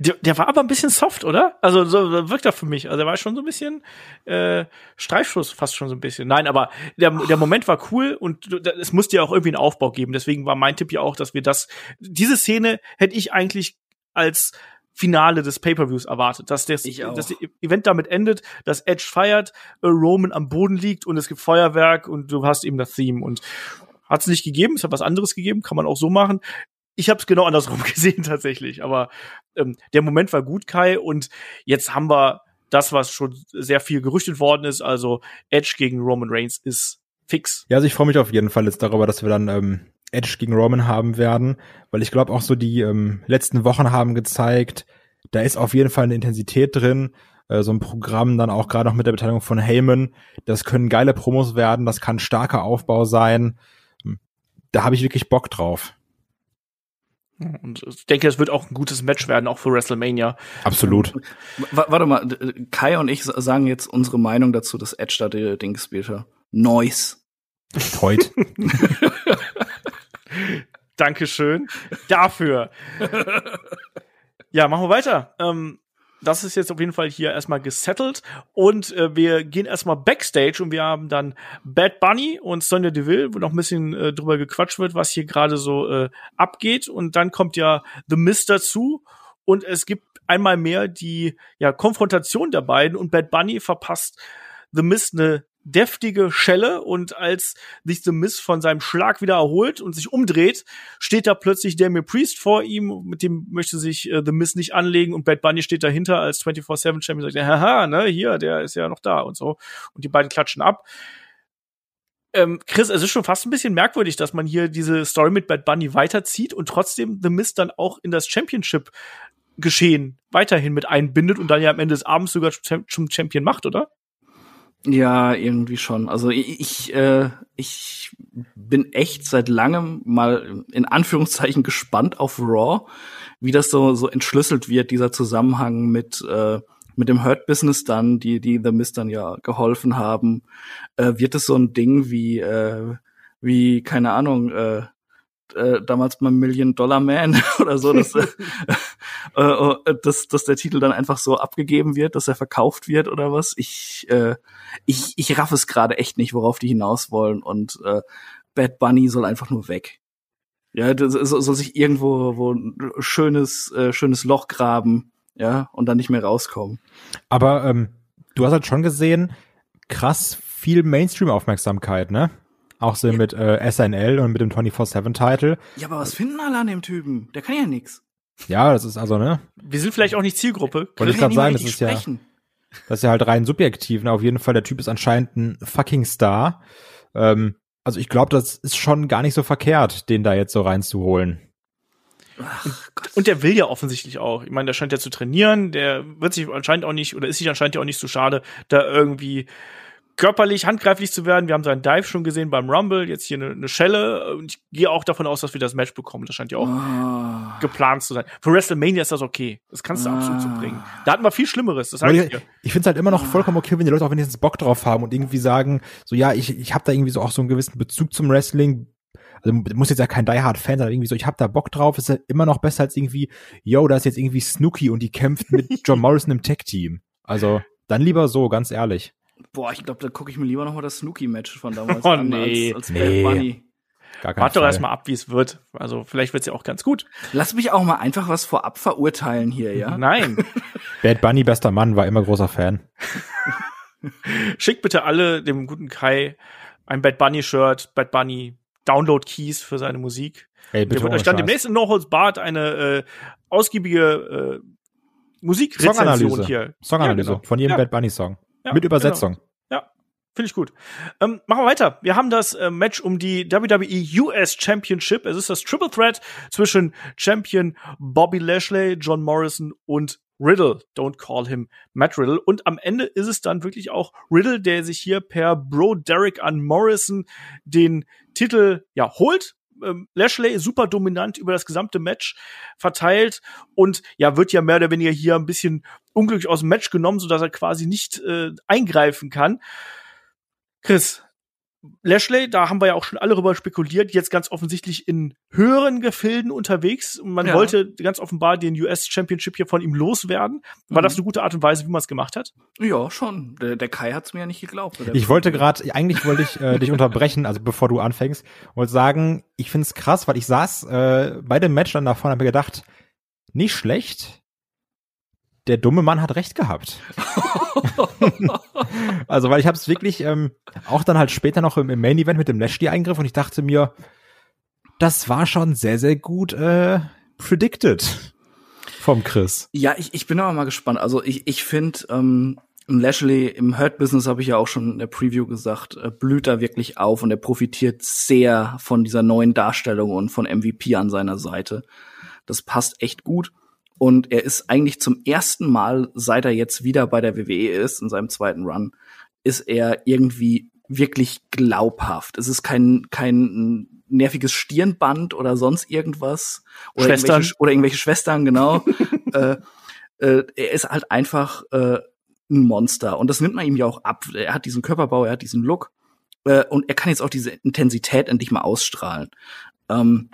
Der, der war aber ein bisschen soft, oder? Also so wirkt er für mich. Also er war schon so ein bisschen äh, Streifschuss, fast schon so ein bisschen. Nein, aber der, der Moment war cool und es musste ja auch irgendwie einen Aufbau geben. Deswegen war mein Tipp ja auch, dass wir das. Diese Szene hätte ich eigentlich als Finale des Pay-per-Views erwartet, dass das, das Event damit endet, dass Edge feiert, äh, Roman am Boden liegt und es gibt Feuerwerk und du hast eben das Theme und hat es nicht gegeben, es hat was anderes gegeben, kann man auch so machen ich habe es genau andersrum *laughs* gesehen tatsächlich. Aber ähm, der Moment war gut, Kai. Und jetzt haben wir das, was schon sehr viel gerüchtet worden ist. Also Edge gegen Roman Reigns ist fix. Ja, also ich freue mich auf jeden Fall jetzt darüber, dass wir dann ähm, Edge gegen Roman haben werden, weil ich glaube auch so die ähm, letzten Wochen haben gezeigt, da ist auf jeden Fall eine Intensität drin. Äh, so ein Programm dann auch gerade noch mit der Beteiligung von Heyman. Das können geile Promos werden, das kann starker Aufbau sein. Hm, da habe ich wirklich Bock drauf. Und ich denke, es wird auch ein gutes Match werden, auch für WrestleMania. Absolut. W warte mal, Kai und ich sagen jetzt unsere Meinung dazu, dass Edge da die Ding gespielt hat. Noise. Heute. *laughs* Dankeschön dafür. *laughs* ja, machen wir weiter. Ähm, das ist jetzt auf jeden Fall hier erstmal gesettelt. Und äh, wir gehen erstmal backstage und wir haben dann Bad Bunny und Sonja Deville, wo noch ein bisschen äh, drüber gequatscht wird, was hier gerade so äh, abgeht. Und dann kommt ja The Mist dazu und es gibt einmal mehr die ja Konfrontation der beiden. Und Bad Bunny verpasst The Mist eine deftige Schelle und als sich The Miz von seinem Schlag wieder erholt und sich umdreht, steht da plötzlich Damien Priest vor ihm, mit dem möchte sich äh, The Miz nicht anlegen und Bad Bunny steht dahinter als 24-7 Champion und sagt, haha, ne, hier, der ist ja noch da und so. Und die beiden klatschen ab. Ähm, Chris, es ist schon fast ein bisschen merkwürdig, dass man hier diese Story mit Bad Bunny weiterzieht und trotzdem The Miz dann auch in das Championship Geschehen weiterhin mit einbindet und dann ja am Ende des Abends sogar zum Champion macht, oder? Ja, irgendwie schon. Also ich, äh, ich bin echt seit langem mal in Anführungszeichen gespannt auf Raw, wie das so so entschlüsselt wird, dieser Zusammenhang mit äh, mit dem Hurt Business dann, die die The Mist dann ja geholfen haben. Äh, wird es so ein Ding wie äh, wie keine Ahnung äh, äh, damals mal Million Dollar Man *laughs* oder so, dass, *laughs* äh, äh, dass, dass der Titel dann einfach so abgegeben wird, dass er verkauft wird oder was. Ich, äh, ich, ich raff es gerade echt nicht, worauf die hinaus wollen und äh, Bad Bunny soll einfach nur weg. Ja, das soll sich irgendwo wo ein schönes, äh, schönes Loch graben, ja, und dann nicht mehr rauskommen. Aber ähm, du hast halt schon gesehen, krass viel Mainstream-Aufmerksamkeit, ne? Auch so ja. mit äh, SNL und mit dem 24-7-Title. Ja, aber was finden alle an dem Typen? Der kann ja nix. Ja, das ist also, ne? Wir sind vielleicht auch nicht Zielgruppe. Wollte ich gerade sagen, das ist sprechen. ja. Das ist ja halt rein subjektiv. Ne? Auf jeden Fall, der Typ ist anscheinend ein fucking Star. Ähm, also ich glaube, das ist schon gar nicht so verkehrt, den da jetzt so reinzuholen. Ach, und der will ja offensichtlich auch. Ich meine, der scheint ja zu trainieren, der wird sich anscheinend auch nicht, oder ist sich anscheinend ja auch nicht so schade, da irgendwie körperlich, handgreiflich zu werden. Wir haben seinen Dive schon gesehen beim Rumble, jetzt hier eine, eine Schelle. Und ich gehe auch davon aus, dass wir das Match bekommen. Das scheint ja auch oh. geplant zu sein. Für WrestleMania ist das okay. Das kannst du oh. absolut so bringen. Da hatten wir viel Schlimmeres. Das heißt ich ich finde es halt immer noch vollkommen okay, wenn die Leute auch wenigstens Bock drauf haben und irgendwie sagen, so ja, ich, ich habe da irgendwie so auch so einen gewissen Bezug zum Wrestling. Also muss jetzt ja kein Die Hard Fan sein, irgendwie so, ich habe da Bock drauf, ist ja immer noch besser als irgendwie, yo, da ist jetzt irgendwie Snooki und die kämpft mit *laughs* John Morrison im Tech-Team. Also, dann lieber so, ganz ehrlich. Boah, ich glaube, da gucke ich mir lieber noch mal das Snooki-Match von damals *laughs* oh, an nee. als, als nee. Bad Bunny. Warte doch erstmal ab, wie es wird. Also vielleicht wird's ja auch ganz gut. Lass mich auch mal einfach was vorab verurteilen hier, ja? Nein. *laughs* Bad Bunny, bester Mann, war immer großer Fan. *laughs* Schickt bitte alle dem guten Kai ein Bad Bunny Shirt, Bad Bunny Download Keys für seine Musik. Ey, bitte Der wird euch dann demnächst in No Holds Bart eine äh, ausgiebige äh, Musikrezension hier. Songanalyse ja, genau. von jedem ja. Bad Bunny Song. Ja, Mit Übersetzung. Genau. Ja, finde ich gut. Ähm, machen wir weiter. Wir haben das äh, Match um die WWE US Championship. Es ist das Triple Threat zwischen Champion Bobby Lashley, John Morrison und Riddle. Don't call him Matt Riddle. Und am Ende ist es dann wirklich auch Riddle, der sich hier per Bro Derek an Morrison den Titel ja holt ähm, Lashley super dominant über das gesamte Match verteilt und ja, wird ja mehr oder weniger hier ein bisschen unglücklich aus dem Match genommen, so dass er quasi nicht äh, eingreifen kann. Chris, Lashley, da haben wir ja auch schon alle darüber spekuliert, jetzt ganz offensichtlich in höheren Gefilden unterwegs. Man ja. wollte ganz offenbar den US Championship hier von ihm loswerden. War mhm. das eine gute Art und Weise, wie man es gemacht hat? Ja, schon. Der, der Kai hat es mir ja nicht geglaubt. Ich wollte gerade, eigentlich wollte ich äh, dich unterbrechen, also bevor du anfängst, und sagen, ich finde es krass, weil ich saß äh, bei dem Match dann davon und habe mir gedacht, nicht schlecht, der dumme Mann hat recht gehabt. *laughs* also, weil ich habe es wirklich ähm, auch dann halt später noch im, im Main Event mit dem Lashley-Eingriff und ich dachte mir, das war schon sehr, sehr gut äh, predicted vom Chris. Ja, ich, ich bin aber mal gespannt. Also ich, ich finde, ähm, Lashley im Hurt-Business habe ich ja auch schon in der Preview gesagt, äh, blüht da wirklich auf und er profitiert sehr von dieser neuen Darstellung und von MVP an seiner Seite. Das passt echt gut. Und er ist eigentlich zum ersten Mal, seit er jetzt wieder bei der WWE ist, in seinem zweiten Run, ist er irgendwie wirklich glaubhaft. Es ist kein, kein nerviges Stirnband oder sonst irgendwas. Oder Schwestern. Irgendwelche, oder irgendwelche Schwestern, genau. *laughs* äh, äh, er ist halt einfach äh, ein Monster. Und das nimmt man ihm ja auch ab. Er hat diesen Körperbau, er hat diesen Look. Äh, und er kann jetzt auch diese Intensität endlich mal ausstrahlen. Ähm,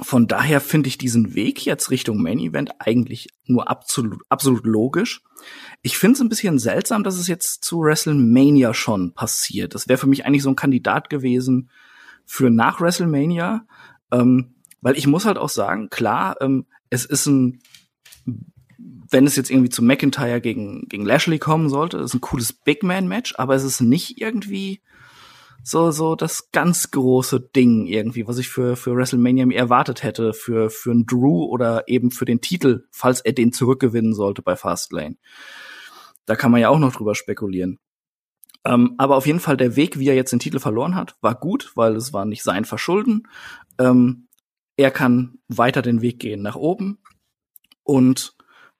von daher finde ich diesen Weg jetzt Richtung Main Event eigentlich nur absolut, absolut logisch. Ich finde es ein bisschen seltsam, dass es jetzt zu WrestleMania schon passiert. Das wäre für mich eigentlich so ein Kandidat gewesen für nach WrestleMania. Ähm, weil ich muss halt auch sagen, klar, ähm, es ist ein wenn es jetzt irgendwie zu McIntyre gegen, gegen Lashley kommen sollte, ist ein cooles Big Man Match, aber es ist nicht irgendwie so, so das ganz große Ding irgendwie, was ich für, für WrestleMania erwartet hätte, für, für einen Drew oder eben für den Titel, falls er den zurückgewinnen sollte bei Fastlane. Da kann man ja auch noch drüber spekulieren. Ähm, aber auf jeden Fall der Weg, wie er jetzt den Titel verloren hat, war gut, weil es war nicht sein Verschulden. Ähm, er kann weiter den Weg gehen nach oben. Und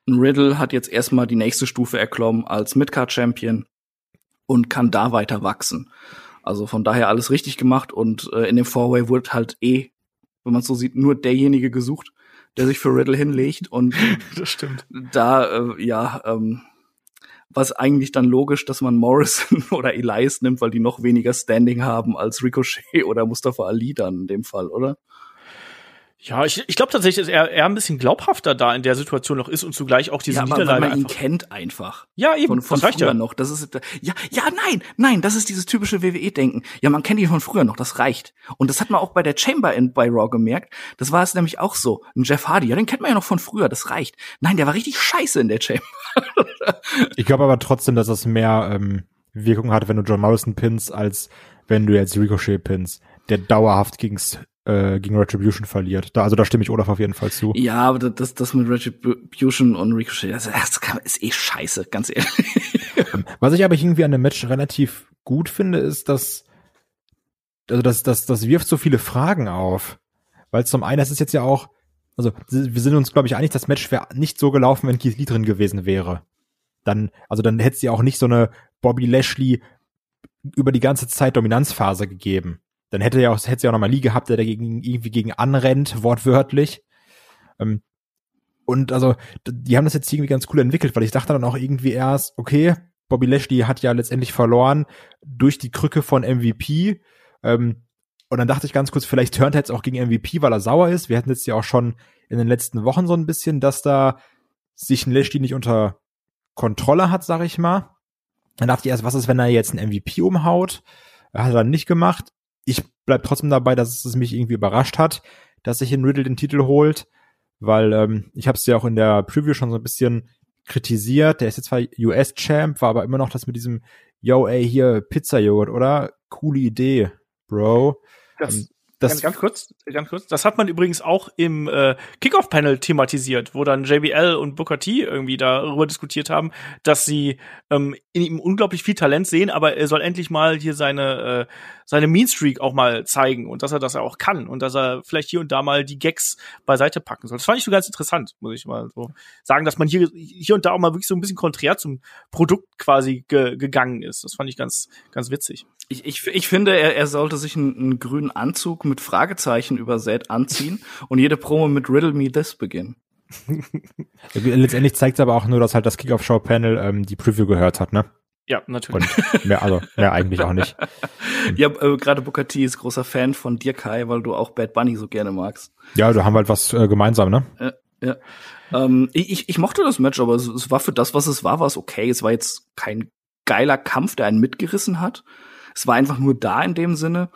Riddle hat jetzt erstmal die nächste Stufe erklommen als Midcard-Champion und kann da weiter wachsen. Also von daher alles richtig gemacht und äh, in dem Four-Way wurde halt eh, wenn man so sieht, nur derjenige gesucht, der sich für Riddle hinlegt und *laughs* das stimmt. Da äh, ja, ähm, was eigentlich dann logisch, dass man Morrison *laughs* oder Elias nimmt, weil die noch weniger Standing haben als Ricochet oder Mustafa Ali dann in dem Fall, oder? Ja, ich, ich glaube tatsächlich, dass er, er ein bisschen glaubhafter da in der Situation noch ist und zugleich auch diese ja, aber Niederlage weil man ihn einfach- kennt einfach. Ja, eben. Von, von das reicht früher ja. noch. Das ist ja, ja, nein, nein, das ist dieses typische WWE-Denken. Ja, man kennt ihn von früher noch. Das reicht. Und das hat man auch bei der Chamber in, bei Raw gemerkt. Das war es nämlich auch so. Ein Jeff Hardy, ja, den kennt man ja noch von früher. Das reicht. Nein, der war richtig scheiße in der Chamber. *laughs* Ich glaube aber trotzdem, dass das mehr ähm, Wirkung hat, wenn du John Morrison pins, als wenn du jetzt Ricochet pins, der dauerhaft gegens, äh, gegen Retribution verliert. Da, also da stimme ich Olaf auf jeden Fall zu. Ja, aber das, das mit Retribution und Ricochet, das, das kann- ist eh scheiße, ganz ehrlich. *laughs* Was ich aber irgendwie an dem Match relativ gut finde, ist, dass also das, das, das wirft so viele Fragen auf. Weil zum einen, es ist jetzt ja auch, also wir sind uns, glaube ich, einig, das Match wäre nicht so gelaufen, wenn Keith Lee drin gewesen wäre. Dann, also dann hätte es ja auch nicht so eine Bobby Lashley über die ganze Zeit Dominanzphase gegeben. Dann hätte ja auch, hätte sie auch nochmal Lee gehabt, der dagegen irgendwie gegen anrennt, wortwörtlich. Ähm, und also, die haben das jetzt irgendwie ganz cool entwickelt, weil ich dachte dann auch irgendwie erst, okay, Bobby Lashley hat ja letztendlich verloren durch die Krücke von MVP. Ähm, und dann dachte ich ganz kurz, vielleicht turnt er jetzt auch gegen MVP, weil er sauer ist. Wir hatten jetzt ja auch schon in den letzten Wochen so ein bisschen, dass da sich ein Lashley nicht unter Kontrolle hat, sag ich mal. Dann dachte ich erst, was ist, wenn er jetzt einen MVP umhaut? Er hat er dann nicht gemacht. Ich bleib trotzdem dabei, dass es mich irgendwie überrascht hat, dass sich in Riddle den Titel holt, weil ähm, ich habe es ja auch in der Preview schon so ein bisschen kritisiert. Der ist jetzt zwar US-Champ, war aber immer noch das mit diesem Yo, ey, hier Pizza-Joghurt, oder? Coole Idee, Bro. Das, Ähm, das ganz, ganz kurz, ganz kurz. Das hat man übrigens auch im äh, Kickoff-Panel thematisiert, wo dann JBL und Booker T irgendwie darüber diskutiert haben, dass sie ähm, in ihm unglaublich viel Talent sehen, aber er soll endlich mal hier seine äh, seine Mean Streak auch mal zeigen und dass er das auch kann und dass er vielleicht hier und da mal die Gags beiseite packen soll. Das fand ich so ganz interessant, muss ich mal so sagen, dass man hier hier und da auch mal wirklich so ein bisschen konträr zum Produkt quasi ge gegangen ist. Das fand ich ganz ganz witzig. Ich, ich, ich finde, er, er sollte sich einen, einen grünen Anzug mit Fragezeichen übersät anziehen und jede Promo mit Riddle Me This beginnen. letztendlich zeigt es aber auch nur, dass halt das Kickoff-Show-Panel ähm, die Preview gehört hat, ne? Ja, natürlich. Und mehr, also mehr eigentlich auch nicht. *laughs* Ja, äh, gerade Booker T ist großer Fan von dir, Kai, weil du auch Bad Bunny so gerne magst. Ja, da haben wir halt was äh, gemeinsam, ne? Ja. Ähm, ich, ich- ich mochte das Match, aber es, es war für das, was es war, war es okay. Es war jetzt kein geiler Kampf, der einen mitgerissen hat. Es war einfach nur da in dem Sinne.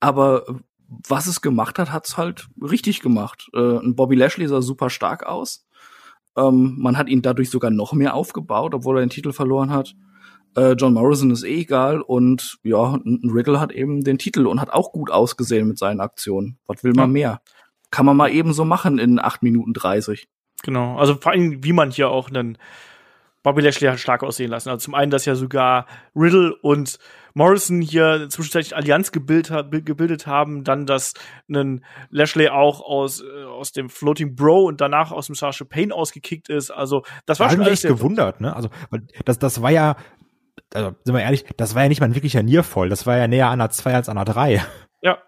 Aber äh, was es gemacht hat, hat's halt richtig gemacht. Äh, ein Bobby Lashley sah super stark aus. Ähm, man hat ihn dadurch sogar noch mehr aufgebaut, obwohl er den Titel verloren hat. Äh, John Morrison ist eh egal und ja, ein Riddle hat eben den Titel und hat auch gut ausgesehen mit seinen Aktionen. Was will man Ja. mehr? Kann man mal eben so machen in 8 Minuten 30. Genau, also vor allem, wie man hier auch einen Bobby Lashley hat stark aussehen lassen. Also zum einen, dass ja sogar Riddle und Morrison hier zwischenzeitlich Allianz gebildet, gebildet haben, dann, dass ein Lashley auch aus, äh, aus dem Floating Bro und danach aus dem Sasha Payne ausgekickt ist. Also das war war schon echt gewundert, ne? Also, das, das war ja, also, sind wir ehrlich, das war ja nicht mal ein wirklicher Niervoll. Das war ja näher an einer 2 als an einer 3. Ja,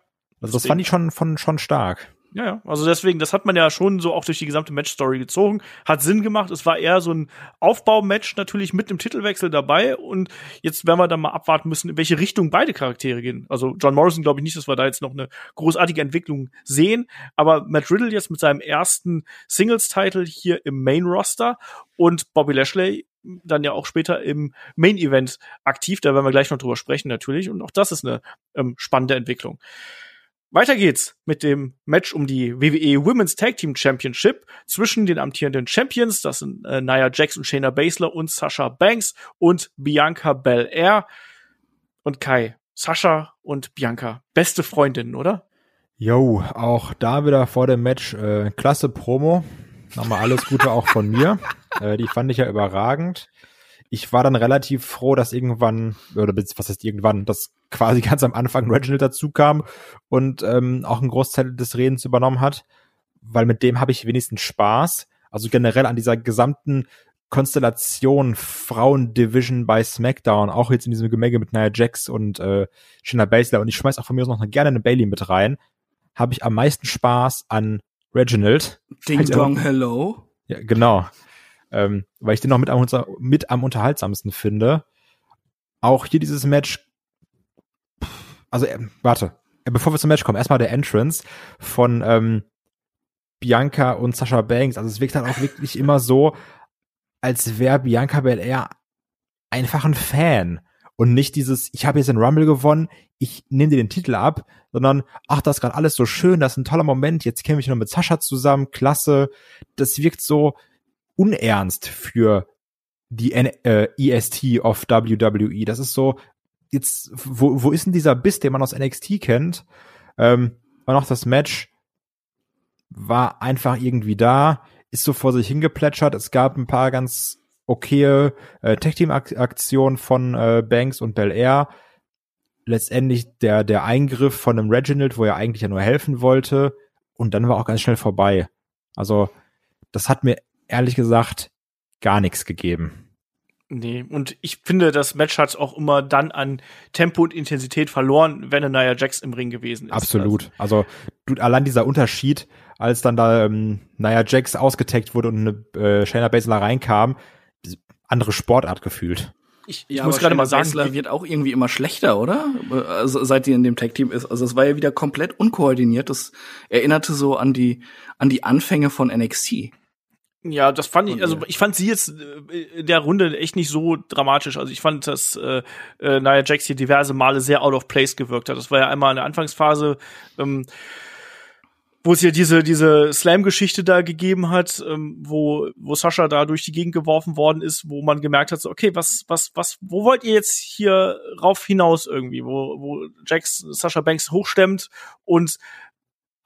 Also, das fand ich schon, von, schon stark. Ja, ja, also deswegen, das hat man ja schon so auch durch die gesamte Match-Story gezogen. Hat Sinn gemacht. Es war eher so ein Aufbaumatch natürlich mit dem Titelwechsel dabei. Und jetzt werden wir dann mal abwarten müssen, in welche Richtung beide Charaktere gehen. Also John Morrison glaube ich nicht, dass wir da jetzt noch eine großartige Entwicklung sehen. Aber Matt Riddle jetzt mit seinem ersten Singles-Title hier im Main-Roster und Bobby Lashley dann ja auch später im Main-Event aktiv. Da werden wir gleich noch drüber sprechen natürlich. Und auch das ist eine ähm, spannende Entwicklung. Weiter geht's mit dem Match um die WWE Women's Tag Team Championship zwischen den amtierenden Champions, das sind äh, Nia Jax und Shayna Baszler und Sasha Banks und Bianca Belair. Und Kai, Sasha und Bianca, beste Freundinnen, oder? Jo, auch da wieder vor dem Match äh, klasse Promo. Nochmal alles Gute auch von mir. *laughs* Äh, die fand ich ja überragend. Ich war dann relativ froh, dass irgendwann, oder was heißt irgendwann, dass quasi *laughs* ganz am Anfang Reginald dazu kam und ähm, auch einen Großteil des Redens übernommen hat, weil mit dem habe ich wenigstens Spaß. Also generell an dieser gesamten Konstellation Frauen-Division bei SmackDown, auch jetzt in diesem Gemenge mit Nia Jax und äh, Shayna Baszler und ich schmeiß auch von mir aus noch gerne eine Bailey mit rein, habe ich am meisten Spaß an Reginald. Ding Halt Dong Hello. Ja, genau. Ähm, weil ich den noch mit am, mit am unterhaltsamsten finde. Auch hier dieses Match. Also, ähm, warte. Äh, Bevor wir zum Match kommen, erstmal der Entrance von ähm, Bianca und Sasha Banks. Also es wirkt halt auch wirklich immer so, als wäre Bianca Belair einfach ein Fan. Und nicht dieses, ich habe jetzt den Rumble gewonnen, ich nehme dir den Titel ab, sondern, ach, das ist gerade alles so schön, das ist ein toller Moment, jetzt käme ich noch mit Sascha zusammen, klasse. Das wirkt so unernst für die N äh, EST of WWE. Das ist so, jetzt, wo, wo ist denn dieser Biss, den man aus NXT kennt? Ähm, und auch das Match war einfach irgendwie da, ist so vor sich hingeplätschert. Es gab ein paar ganz okaye äh, Tag-Team-Aktionen von äh, Banks und Belair. Letztendlich der, der Eingriff von einem Reginald, wo er eigentlich ja nur helfen wollte. Und dann war auch ganz schnell vorbei. Also, das hat mir ehrlich gesagt gar nichts gegeben. Nee, und ich finde, das Match hat auch immer dann an Tempo und Intensität verloren, wenn eine Nia Jax im Ring gewesen ist. Absolut. Also, du, allein dieser Unterschied, als dann da ähm, Nia Jax ausgetaggt wurde und eine äh, Shayna Baszler reinkam, andere Sportart gefühlt. Ich, ich Ja, muss aber gerade mal sagen, Baszler wird auch irgendwie immer schlechter, oder? Also, seit die in dem Tag-Team ist. Also es war ja wieder komplett unkoordiniert. Das erinnerte so an die, an die Anfänge von NXT. Ja, das fand ich, also ich fand sie jetzt äh, in der Runde echt nicht so dramatisch. Also ich fand, dass äh, äh, Nia Jax hier diverse Male sehr out of place gewirkt hat. Das war ja einmal in der Anfangsphase, ähm, wo es ja diese diese Slam-Geschichte da gegeben hat, ähm, wo wo Sascha da durch die Gegend geworfen worden ist, wo man gemerkt hat, so okay, was was was, wo wollt ihr jetzt hier rauf hinaus irgendwie, wo wo Jax Sascha Banks hochstemmt und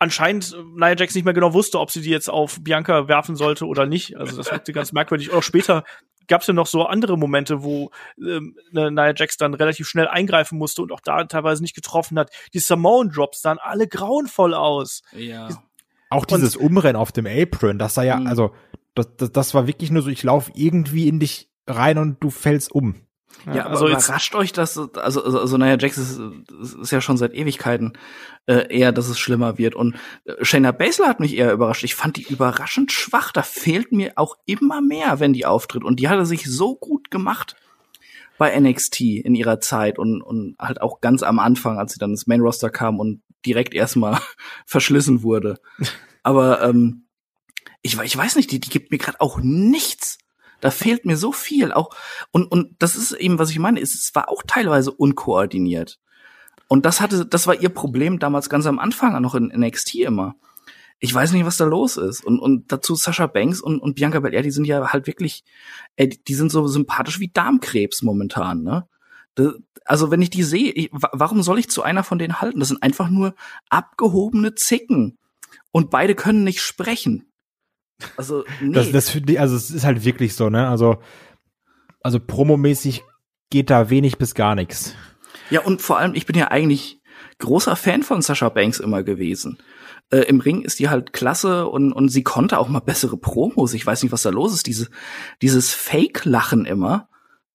anscheinend äh, Nia Jax nicht mehr genau wusste, ob sie die jetzt auf Bianca werfen sollte oder nicht. Also das wirkte ganz merkwürdig. Auch später gab es ja noch so andere Momente, wo ähm, ne, Nia Jax dann relativ schnell eingreifen musste und auch da teilweise nicht getroffen hat. Die Samoan Drops sahen alle grauenvoll aus. Ja. Auch dieses Umrennen auf dem Apron, das sah ja, Mhm. also, das, das, das war wirklich nur so, ich laufe irgendwie in dich rein und du fällst um. Ja, aber also jetzt, überrascht euch das, also, also, also naja, Jax ist, ist ja schon seit Ewigkeiten äh, eher, dass es schlimmer wird. Und äh, Shayna Baszler hat mich eher überrascht. Ich fand die überraschend schwach. Da fehlt mir auch immer mehr, wenn die auftritt. Und die hatte sich so gut gemacht bei NXT in ihrer Zeit und, und halt auch ganz am Anfang, als sie dann ins Main Roster kam und direkt erstmal *laughs* verschlissen wurde. *laughs* Aber ähm, ich, ich weiß nicht, die, die gibt mir gerade auch nichts. Da fehlt mir so viel. Auch und und das ist eben, was ich meine. Es, es war auch teilweise unkoordiniert. Und das hatte, das war ihr Problem damals ganz am Anfang noch in NXT immer. Ich weiß nicht, was da los ist. Und und dazu Sascha Banks und und Bianca Belair, die sind ja halt wirklich, äh, die- die sind so sympathisch wie Darmkrebs momentan, ne? Das, also wenn ich die sehe, ich, wa- warum soll ich zu einer von denen halten? Das sind einfach nur abgehobene Zicken. Und beide können nicht sprechen. Also, nee. Das, das ich, also es ist halt wirklich so, ne? Also, also promomäßig geht da wenig bis gar nichts. Ja, und vor allem, ich bin ja eigentlich großer Fan von Sasha Banks immer gewesen. Äh, Im Ring ist die halt klasse und, und sie konnte auch mal bessere Promos. Ich weiß nicht, was da los ist. Diese, dieses Fake-Lachen immer,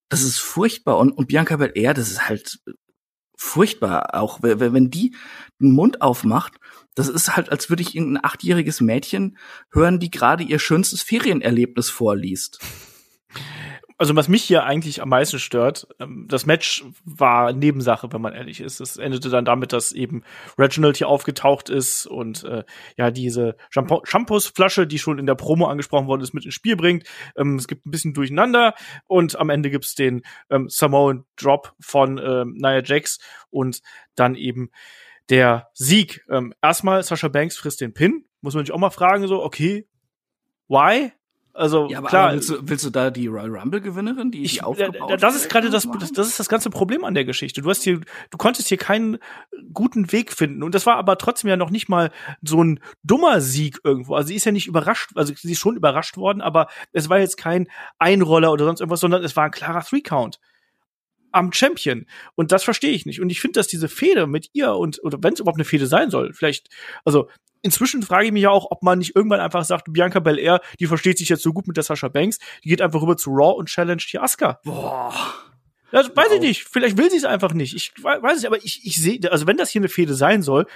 das ist furchtbar. Und, und Bianca Belair, das ist halt furchtbar. Auch wenn, wenn die den Mund aufmacht, das ist halt, als würde ich irgendein achtjähriges Mädchen hören, die gerade ihr schönstes Ferienerlebnis vorliest. also was mich hier eigentlich am meisten stört, ähm, das Match war Nebensache, wenn man ehrlich ist. Es endete dann damit, dass eben Reginald hier aufgetaucht ist und äh, ja diese Shampoo- Shampoosflasche, die schon in der Promo angesprochen worden ist, mit ins Spiel bringt. Ähm, es gibt ein bisschen Durcheinander und am Ende gibt's den ähm, Samoan Drop von ähm, Nia Jax und dann eben der Sieg. Ähm, erstmal, Sascha Banks frisst den Pin. Muss man sich auch mal fragen, so, okay, why? Also Ja, aber, klar, aber willst, du, willst du da die Royal Rumble Gewinnerin, die ich, aufgebaut da- das ist gerade das, das, das ist das ganze Problem an der Geschichte. Du hast hier, du konntest hier keinen guten Weg finden und das war aber trotzdem ja noch nicht mal so ein dummer Sieg irgendwo. Also sie ist ja nicht überrascht, also sie ist schon überrascht worden, aber es war jetzt kein Einroller oder sonst irgendwas, sondern es war ein klarer Three Count am Champion und das verstehe ich nicht und ich finde, dass diese Fehde mit ihr und oder wenn es überhaupt eine Fehde sein soll, vielleicht also Inzwischen frage ich mich ja auch, ob man nicht irgendwann einfach sagt, Bianca Belair, die versteht sich jetzt so gut mit der Sascha Banks, die geht einfach rüber zu Raw und challenged hier Asuka. Boah. Das weiß ich Wow. nicht. Vielleicht will sie es einfach nicht. Ich we- weiß es, nicht, aber ich, ich sehe, also wenn das hier eine Fehde sein soll,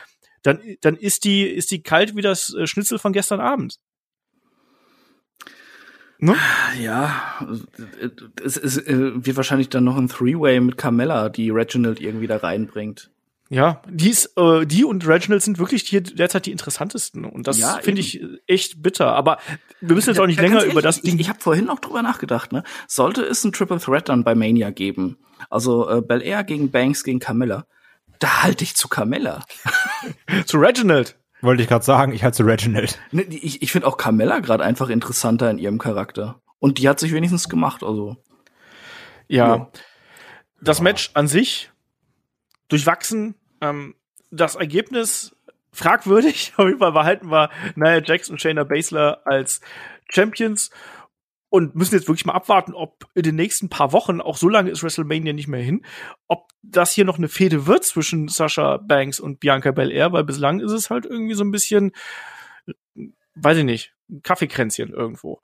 dann, dann ist die, ist die kalt wie das äh, Schnitzel von gestern Abend. Ne? Ja, es, es äh, wird wahrscheinlich dann noch ein Three-Way mit Carmella, die Reginald irgendwie da reinbringt. Ja, die, ist, äh, die und Reginald sind wirklich hier derzeit die interessantesten. Und das Ja, finde ich echt bitter. Aber wir müssen jetzt auch nicht Ja, länger ehrlich, über das Ding. Ich, ich habe vorhin noch drüber nachgedacht, ne? Sollte es ein Triple Threat dann bei Mania geben? Also äh, Belair gegen Banks gegen Carmella. Da halte ich zu Carmella. *laughs* zu Reginald. Wollte ich gerade sagen, ich halte Reginald. Ne, ich ich finde auch Carmella gerade einfach interessanter in ihrem Charakter. Und die hat sich wenigstens gemacht, also. Ja. Ja. Das Match an sich durchwachsen. Ähm, das Ergebnis fragwürdig. *laughs* Auf jeden Fall behalten wir Nia Jax und Shayna Baszler als Champions und müssen jetzt wirklich mal abwarten, ob in den nächsten paar Wochen, auch so lange ist WrestleMania nicht mehr hin, ob das hier noch eine Fehde wird zwischen Sasha Banks und Bianca Belair, weil bislang ist es halt irgendwie so ein bisschen, weiß ich nicht, ein Kaffeekränzchen irgendwo.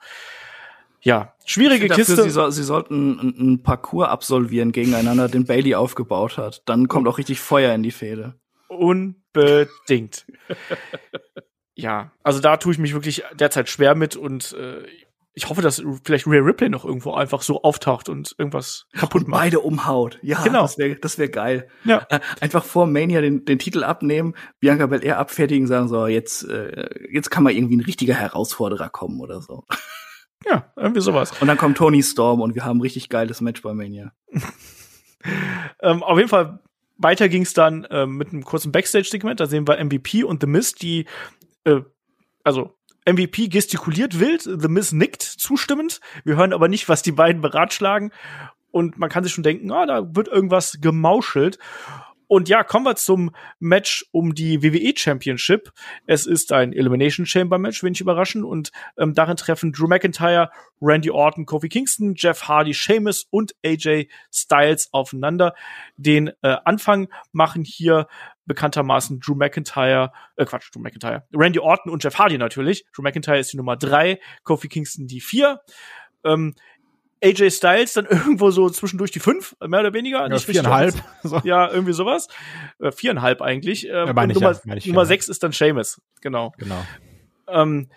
Ja, schwierige Dafür, Kiste. sie, soll, sie sollten einen, einen Parcours absolvieren gegeneinander, den Bailey aufgebaut hat. Dann kommt auch richtig Feuer in die Fehde. Unbedingt. *laughs* ja, also da tue ich mich wirklich derzeit schwer mit und äh, ich hoffe, dass vielleicht Rhea Ripley noch irgendwo einfach so auftaucht und irgendwas kaputt Und macht. beide umhaut. Ja, Genau. das wäre das wär geil. Ja. Äh, einfach vor Mania den, den Titel abnehmen, Bianca Belair abfertigen, sagen so, jetzt, äh, jetzt kann mal irgendwie ein richtiger Herausforderer kommen oder so. Ja, irgendwie sowas. Und dann kommt Tony Storm und wir haben ein richtig geiles Match bei Mania. *laughs* Ähm, auf jeden Fall weiter ging es dann ähm, mit einem kurzen Backstage-Segment. Da sehen wir MVP und The Miz, die äh, also MVP gestikuliert wild, The Miz nickt zustimmend. Wir hören aber nicht, was die beiden beratschlagen. Und man kann sich schon denken, ah, da wird irgendwas gemauschelt. Und ja, kommen wir zum Match um die WWE Championship. Es ist ein Elimination Chamber Match, wenig überraschend. Und ähm, darin treffen Drew McIntyre, Randy Orton, Kofi Kingston, Jeff Hardy, Sheamus und AJ Styles aufeinander. Den äh, Anfang machen hier bekanntermaßen Drew McIntyre, äh Quatsch, Drew McIntyre, Randy Orton und Jeff Hardy natürlich. Drew McIntyre ist die Nummer drei, Kofi Kingston die vier. Ähm, AJ Styles dann *laughs* irgendwo so zwischendurch die fünf, mehr oder weniger. Ja, viereinhalb. *laughs* So. Ja, irgendwie sowas. Äh, viereinhalb eigentlich. Ähm, Ja, meine und ich Nummer, ja, meine ich Nummer ja. sechs ist dann Seamus. Genau. Genau. Ähm,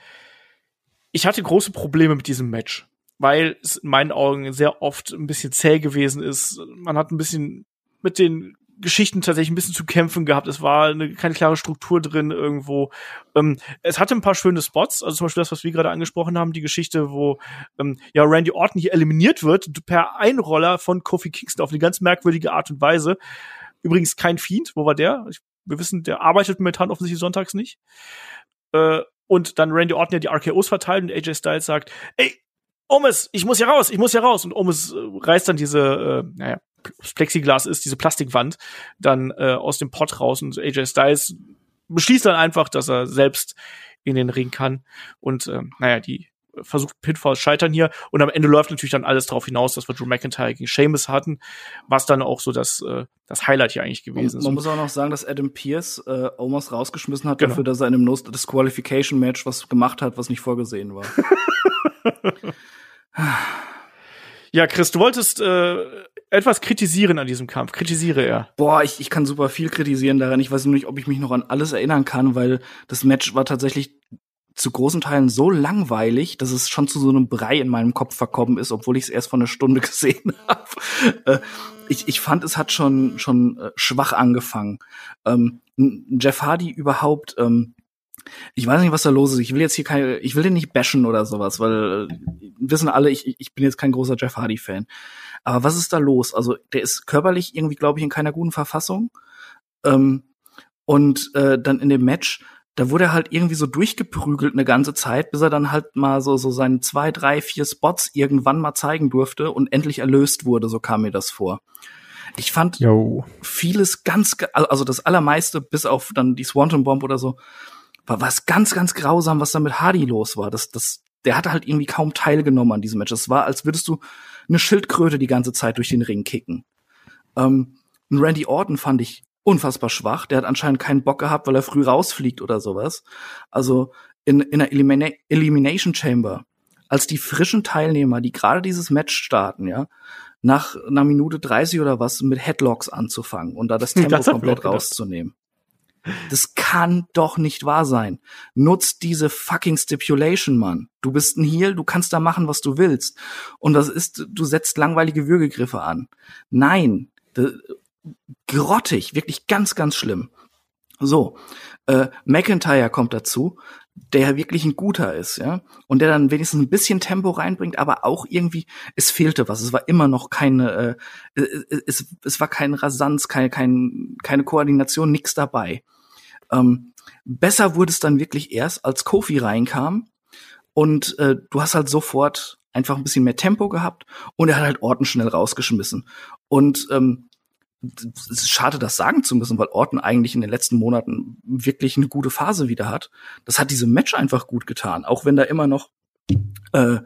ich hatte große Probleme mit diesem Match, weil es in meinen Augen sehr oft ein bisschen zäh gewesen ist. Man hat ein bisschen mit den Geschichten tatsächlich ein bisschen zu kämpfen gehabt. Es war eine, keine klare Struktur drin irgendwo. Ähm, es hatte ein paar schöne Spots, also zum Beispiel das, was wir gerade angesprochen haben, die Geschichte, wo ähm, ja Randy Orton hier eliminiert wird per Einroller von Kofi Kingston auf eine ganz merkwürdige Art und Weise. Übrigens kein Fiend, wo war der? Ich, wir wissen, der arbeitet momentan offensichtlich sonntags nicht. Äh, und dann Randy Orton ja die RKOs verteilt und AJ Styles sagt, ey, Omis, ich muss hier raus, ich muss hier raus. Und Omis äh, reißt dann diese, äh, naja, Plexiglas ist, diese Plastikwand, dann äh, aus dem Pott raus und AJ Styles beschließt dann einfach, dass er selbst in den Ring kann. Und ähm, naja, die versucht Pitfalls scheitern hier. Und am Ende läuft natürlich dann alles darauf hinaus, dass wir Drew McIntyre gegen Sheamus hatten, was dann auch so das, äh, das Highlight hier eigentlich gewesen ist. man muss auch noch sagen, dass Adam Pierce äh, Omos rausgeschmissen hat Genau. dafür, dass er in einem No Disqualification Match was gemacht hat, was nicht vorgesehen war. *laughs* *sighs* ja, Chris, du wolltest äh, etwas kritisieren an diesem Kampf. Kritisiere er. Boah, ich, ich kann super viel kritisieren daran. Ich weiß nur nicht, ob ich mich noch an alles erinnern kann, weil das Match war tatsächlich zu großen Teilen so langweilig, dass es schon zu so einem Brei in meinem Kopf verkommen ist, obwohl ich es erst vor einer Stunde *laughs* gesehen habe. Äh, ich, ich fand, es hat schon schon äh, schwach angefangen. Ähm, Jeff Hardy überhaupt. Ähm, ich weiß nicht, was da los ist. Ich will jetzt hier keine, ich will den nicht bashen oder sowas, weil äh, wissen alle, ich, ich bin jetzt kein großer Jeff Hardy Fan. Aber was ist da los? Also der ist körperlich irgendwie, glaube ich, in keiner guten Verfassung. Ähm, Und äh, dann in dem Match, da wurde er halt irgendwie so durchgeprügelt eine ganze Zeit, bis er dann halt mal so, so seine zwei, drei, vier Spots irgendwann mal zeigen durfte und endlich erlöst wurde, so kam mir das vor. Ich fand Yo. vieles ganz, also das allermeiste, bis auf dann die Swanton Bomb oder so, war was ganz, ganz grausam, was da mit Hardy los war. Das, das, der hatte halt irgendwie kaum teilgenommen an diesem Match. Es war, als würdest du eine Schildkröte die ganze Zeit durch den Ring kicken. Ähm, Randy Orton fand ich unfassbar schwach. Der hat anscheinend keinen Bock gehabt, weil er früh rausfliegt oder sowas. Also in, in der Elimina Elimination Chamber, als die frischen Teilnehmer, die gerade dieses Match starten, ja, nach einer Minute 30 oder was mit Headlocks anzufangen und da das *laughs* Tempo Das komplett rauszunehmen. Das kann doch nicht wahr sein. Nutz diese fucking Stipulation, Mann. Du bist ein Heel, du kannst da machen, was du willst. Und das ist, du setzt langweilige Würgegriffe an. Nein, grottig, wirklich ganz, ganz schlimm. So, äh, McIntyre kommt dazu, der wirklich ein guter ist, ja, und der dann wenigstens ein bisschen Tempo reinbringt, aber auch irgendwie, es fehlte was. Es war immer noch keine, äh, äh, es, es war kein Rasanz, keine, kein, keine Koordination, nix dabei. Ähm, besser wurde es dann wirklich erst, als Kofi reinkam und äh, du hast halt sofort einfach ein bisschen mehr Tempo gehabt und er hat halt Orton schnell rausgeschmissen. Und ähm, es ist schade, das sagen zu müssen, weil Orton eigentlich in den letzten Monaten wirklich eine gute Phase wieder hat. Das hat diesem Match einfach gut getan, auch wenn da immer noch äh,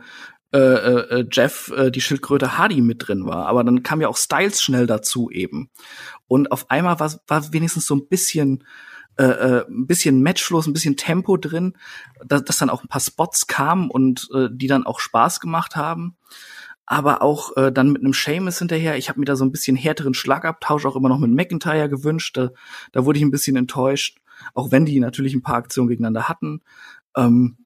äh, äh, Jeff äh, die Schildkröte Hardy mit drin war. Aber dann kam ja auch Styles schnell dazu eben. Und auf einmal war, war wenigstens so ein bisschen äh, äh, ein bisschen Matchfluss, ein bisschen Tempo drin, dass, dass dann auch ein paar Spots kamen und äh, die dann auch Spaß gemacht haben. Aber auch äh, dann mit einem Seamus hinterher. Ich habe mir da so ein bisschen härteren Schlagabtausch auch immer noch mit McIntyre gewünscht. Da, da wurde ich ein bisschen enttäuscht, auch wenn die natürlich ein paar Aktionen gegeneinander hatten. Ähm,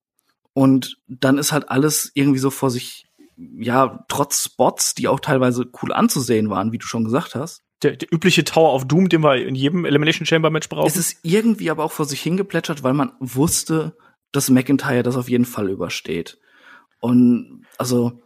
und dann ist halt alles irgendwie so vor sich, ja, trotz Spots, die auch teilweise cool anzusehen waren, wie du schon gesagt hast. Der, der übliche Tower of Doom, den wir in jedem Elimination Chamber Match brauchen. Es ist irgendwie aber auch vor sich hingeplätschert, weil man wusste, dass McIntyre das auf jeden Fall übersteht. Und also,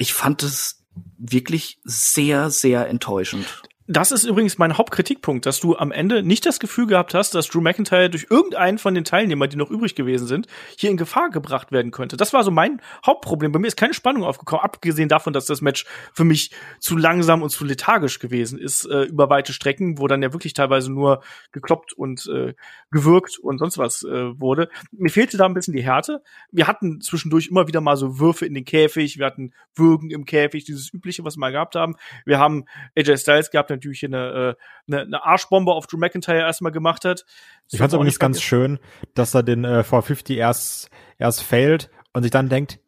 ich fand es wirklich sehr, sehr enttäuschend. Das ist übrigens mein Hauptkritikpunkt, dass du am Ende nicht das Gefühl gehabt hast, dass Drew McIntyre durch irgendeinen von den Teilnehmern, die noch übrig gewesen sind, hier in Gefahr gebracht werden könnte. Das war so mein Hauptproblem. Bei mir ist keine Spannung aufgekommen, abgesehen davon, dass das Match für mich zu langsam und zu lethargisch gewesen ist äh, über weite Strecken, wo dann ja wirklich teilweise nur gekloppt und äh, gewürgt und sonst was äh, wurde. Mir fehlte da ein bisschen die Härte. Wir hatten zwischendurch immer wieder mal so Würfe in den Käfig, wir hatten Würgen im Käfig, dieses übliche, was wir mal gehabt haben. Wir haben AJ Styles gehabt, natürlich hier eine, äh, eine, eine Arschbombe auf Drew McIntyre erstmal gemacht hat. Ich fand es übrigens nicht ganz schön, dass er den äh, 450 erst, erst failt und sich dann denkt,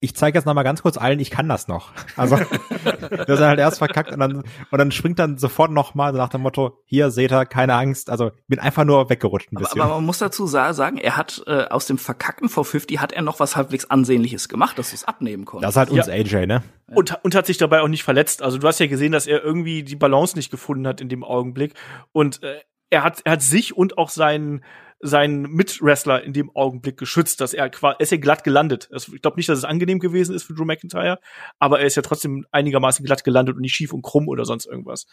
ich zeige jetzt noch mal ganz kurz allen, ich kann das noch. Also, *laughs* dass er halt erst verkackt und dann, und dann springt dann sofort noch mal so nach dem Motto, hier seht ihr, keine Angst. Also, bin einfach nur weggerutscht ein Aber, bisschen. aber man muss dazu sa- sagen, er hat äh, aus dem verkackten V50 hat er noch was halbwegs Ansehnliches gemacht, dass du es abnehmen konntest. das ist halt uns AJ, ne? Und, und hat sich dabei auch nicht verletzt. Also du hast ja gesehen, dass er irgendwie die Balance nicht gefunden hat in dem Augenblick. Und äh, er hat, er hat sich und auch seinen seinen Mitwrestler in dem Augenblick geschützt, dass er quasi, ist ja glatt gelandet. Also ich glaube nicht, dass es angenehm gewesen ist für Drew McIntyre, aber er ist ja trotzdem einigermaßen glatt gelandet und nicht schief und krumm oder sonst irgendwas.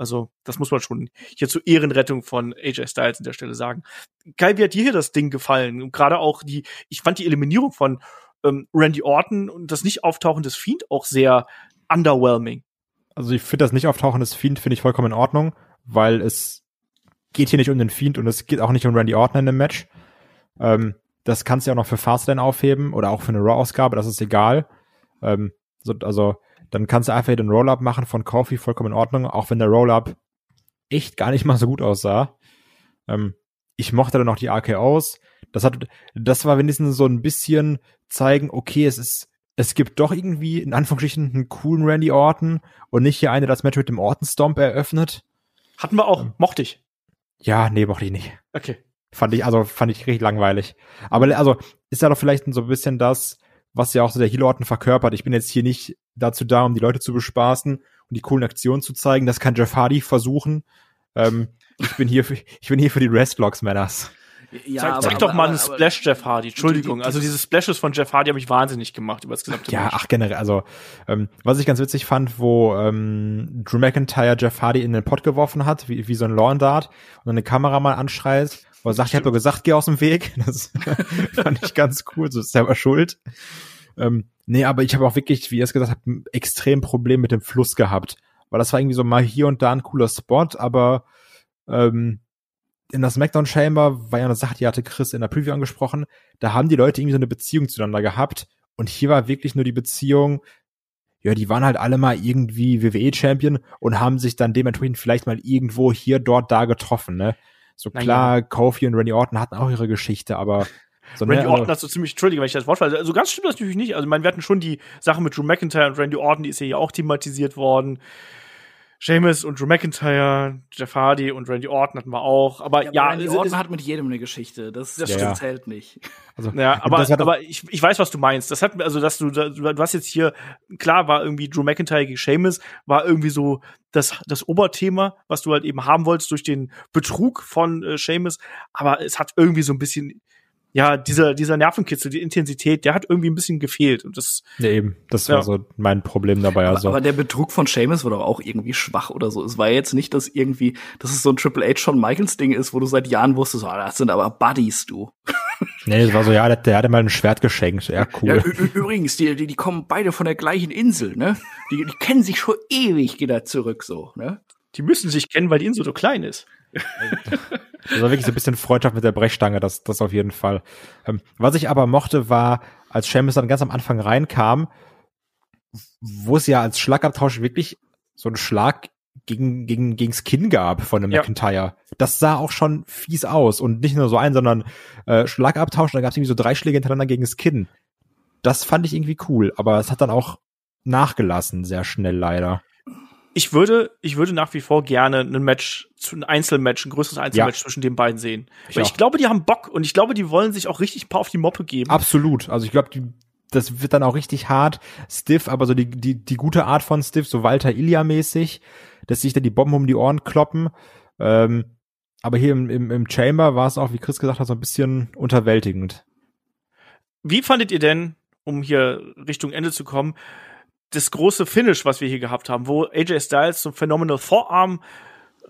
Also, das muss man schon hier zur Ehrenrettung von AJ Styles an der Stelle sagen. Geil, wie hat dir hier das Ding gefallen? Und gerade auch die, ich fand die Eliminierung von ähm, Randy Orton und das Nicht-Auftauchen des Fiend auch sehr underwhelming. Also, ich finde das nicht auftauchen des Fiend finde ich vollkommen in Ordnung, weil es geht hier nicht um den Fiend und es geht auch nicht um Randy Orton in dem Match. Ähm, das kannst du ja auch noch für Fastlane aufheben oder auch für eine Raw-Ausgabe, das ist egal. Ähm, so, also, dann kannst du einfach hier den Roll-Up machen von Kofi, vollkommen in Ordnung, auch wenn der Roll-Up echt gar nicht mal so gut aussah. Ähm, ich mochte dann noch die RKOs. Das hat, das war wenigstens so ein bisschen zeigen, okay, es ist, es gibt doch irgendwie in Anführungsstrichen einen coolen Randy Orton und nicht hier eine, das Match mit dem Orton Stomp eröffnet. Hatten wir auch, Ähm. mochte ich. Ja, nee, mochte ich nicht. Okay. Fand ich, also fand ich richtig langweilig. Aber also ist ja doch vielleicht so ein bisschen das, was ja auch so der Heel Orton verkörpert. Ich bin jetzt hier nicht dazu da, um die Leute zu bespaßen und die coolen Aktionen zu zeigen. Das kann Jeff Hardy versuchen. Ähm, ich bin hier für, ich bin hier für die Restlocks, Männers. Ja, zeig, aber, zeig doch mal einen Splash Jeff Hardy. Entschuldigung, die, die, also diese Splashes von Jeff Hardy habe ich wahnsinnig gemacht über das gesamte Ja, Match. ach generell, also ähm, was ich ganz witzig fand, wo ähm, Drew McIntyre Jeff Hardy in den Pott geworfen hat, wie, wie so ein Lawn Dart und dann eine Kamera mal anschreit, wo er sagt, ich habe doch gesagt, geh aus dem Weg. *laughs* Das *laughs* fand ich ganz cool, so ist selber schuld. Ähm, nee, aber ich habe auch wirklich, wie ihr es gesagt habt, ein extrem Problem mit dem Fluss gehabt. Weil das war irgendwie so mal hier und da ein cooler Spot, aber ähm, in der SmackDown Chamber war ja eine Sache, die hatte Chris in der Preview angesprochen, da haben die Leute irgendwie so eine Beziehung zueinander gehabt und hier war wirklich nur die Beziehung, ja, die waren halt alle mal irgendwie WWE-Champion und haben sich dann dementsprechend vielleicht mal irgendwo hier, dort, da getroffen, ne? So klar, ja. Kofi und Randy Orton hatten auch ihre Geschichte, aber so, Randy ne, Orton also, hast du ziemlich, entschuldige, wenn ich das Wort falle. Also ganz stimmt das natürlich nicht. Also, ich meine, wir hatten schon die Sache mit Drew McIntyre und Randy Orton, die ist ja hier auch thematisiert worden. Sheamus und Drew McIntyre, Jeff Hardy und Randy Orton hatten wir auch. Aber ja, ja Randy Orton ist, hat mit jedem eine Geschichte. Das, das ja, zählt nicht. Also, ja, aber, aber ich, ich weiß, was du meinst. Das hat also, dass du, du hast jetzt hier, klar war irgendwie Drew McIntyre gegen Sheamus, war irgendwie so das, das Oberthema, was du halt eben haben wolltest durch den Betrug von äh, Sheamus. Aber es hat irgendwie so ein bisschen, ja, dieser, dieser Nervenkitzel, die Intensität, der hat irgendwie ein bisschen gefehlt. Und das, ja, eben, das war so mein Problem dabei. Aber, also. aber der Betrug von Seamus war doch auch irgendwie schwach oder so. Es war jetzt nicht, dass irgendwie, dass es so ein Triple H schon Michaels Ding ist, wo du seit Jahren wusstest, oh, das sind aber Buddies, du. *laughs* Nee, es war so, ja, der, der hatte mal ein Schwert geschenkt. Ja, cool. Ja, übrigens, die, die, die kommen beide von der gleichen Insel, ne? Die, die kennen sich schon ewig, geht da zurück, so, ne? Die müssen sich kennen, weil die Insel so klein ist. *laughs* Das war wirklich so ein bisschen Freundschaft mit der Brechstange, das, das auf jeden Fall. Ähm, was ich aber mochte, war, als Sheamus dann ganz am Anfang reinkam, wo es ja als Schlagabtausch wirklich so einen Schlag gegen, gegen, gegens Kinn gab von einem ja. McIntyre. Das sah auch schon fies aus. Und nicht nur so ein, sondern äh, Schlagabtausch, da gab es irgendwie so drei Schläge hintereinander gegen das Kinn. Das fand ich irgendwie cool, aber es hat dann auch nachgelassen, sehr schnell leider ich würde, ich würde nach wie vor gerne ein Match, ein Einzelmatch, ein größeres Einzelmatch ja. zwischen den beiden sehen. Ich Weil ich glaube, die haben Bock und ich glaube, die wollen sich auch richtig ein paar auf die Moppe geben. Absolut. Also ich glaube, das wird dann auch richtig hart, stiff, aber so die, die, die gute Art von stiff, so Walter Ilya mäßig, dass sich dann die Bomben um die Ohren kloppen. Ähm, aber hier im, im, im Chamber war es auch, wie Chris gesagt hat, so ein bisschen unterwältigend. Wie fandet ihr denn, um hier Richtung Ende zu kommen, das große Finish, was wir hier gehabt haben, wo AJ Styles zum Phenomenal Vorarm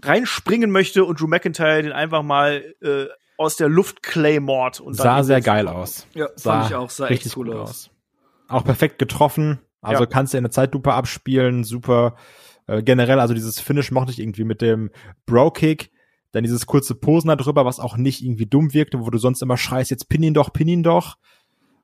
reinspringen möchte und Drew McIntyre den einfach mal äh, aus der Luft claymort. Und sah sehr geil aus. Ja, sah fand ich auch, sah richtig cool aus. aus. Auch perfekt getroffen. Also ja. kannst du in der Zeitlupe abspielen, super. Äh, generell, also dieses Finish mochte ich irgendwie mit dem Bro-Kick, dann dieses kurze Posen da drüber, was auch nicht irgendwie dumm wirkte, wo du sonst immer schreist, jetzt pin ihn doch, pin ihn doch.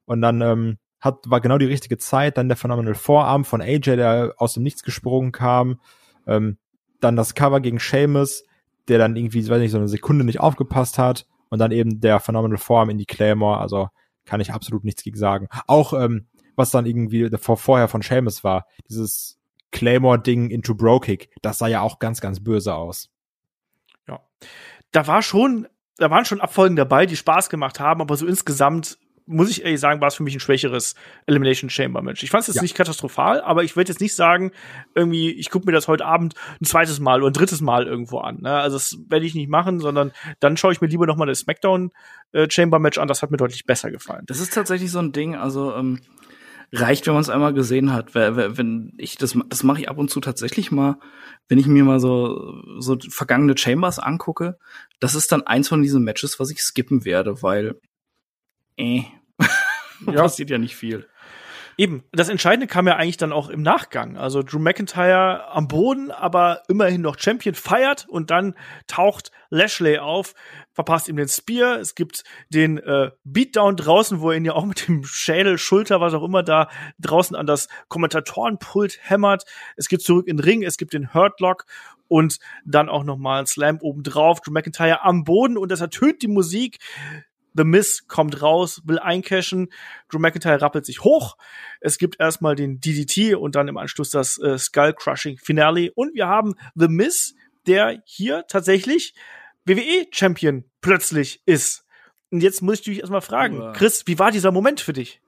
Und dann ähm, hat, war genau die richtige Zeit. Dann der Phenomenal Vorarm von AJ, der aus dem Nichts gesprungen kam. Ähm, dann das Cover gegen Seamus, der dann irgendwie, weiß nicht, so eine Sekunde nicht aufgepasst hat. Und dann eben der Phenomenal Vorarm in die Claymore. Also kann ich absolut nichts gegen sagen. Auch ähm, was dann irgendwie vor, vorher von Seamus war, dieses Claymore-Ding into Bro-Kick, das sah ja auch ganz, ganz böse aus. Ja. Da war schon, da waren schon Abfolgen dabei, die Spaß gemacht haben, aber so insgesamt muss ich ehrlich sagen, war es für mich ein schwächeres Elimination Chamber Match. Ich fand es jetzt ja. nicht katastrophal, aber ich würde jetzt nicht sagen, irgendwie, ich gucke mir das heute Abend ein zweites Mal oder ein drittes Mal irgendwo an. Ne? Also das werde ich nicht machen, sondern dann schaue ich mir lieber noch mal das SmackDown äh, Chamber Match an. Das hat mir deutlich besser gefallen. Das ist tatsächlich so ein Ding. Also ähm, reicht, wenn man es einmal gesehen hat. Wenn ich das, das mache ich ab und zu tatsächlich mal, wenn ich mir mal so so vergangene Chambers angucke. Das ist dann eins von diesen Matches, was ich skippen werde, weil äh, *laughs* ja. passiert ja nicht viel. Eben, das Entscheidende kam ja eigentlich dann auch im Nachgang. Also Drew McIntyre am Boden, aber immerhin noch Champion feiert und dann taucht Lashley auf, verpasst ihm den Spear. Es gibt den äh, Beatdown draußen, wo er ihn ja auch mit dem Schädel, Schulter, was auch immer da draußen an das Kommentatorenpult hämmert. Es geht zurück in den Ring, es gibt den Hurtlock und dann auch noch mal ein Slam oben drauf. Drew McIntyre am Boden und das ertönt die Musik. The Miz kommt raus, will eincashen. Drew McIntyre rappelt sich hoch. Es gibt erstmal den DDT und dann im Anschluss das äh, Skull Crushing Finale. Und wir haben The Miz, der hier tatsächlich WWE Champion plötzlich ist. Und jetzt muss ich dich erstmal fragen, Chris, wie war dieser Moment für dich?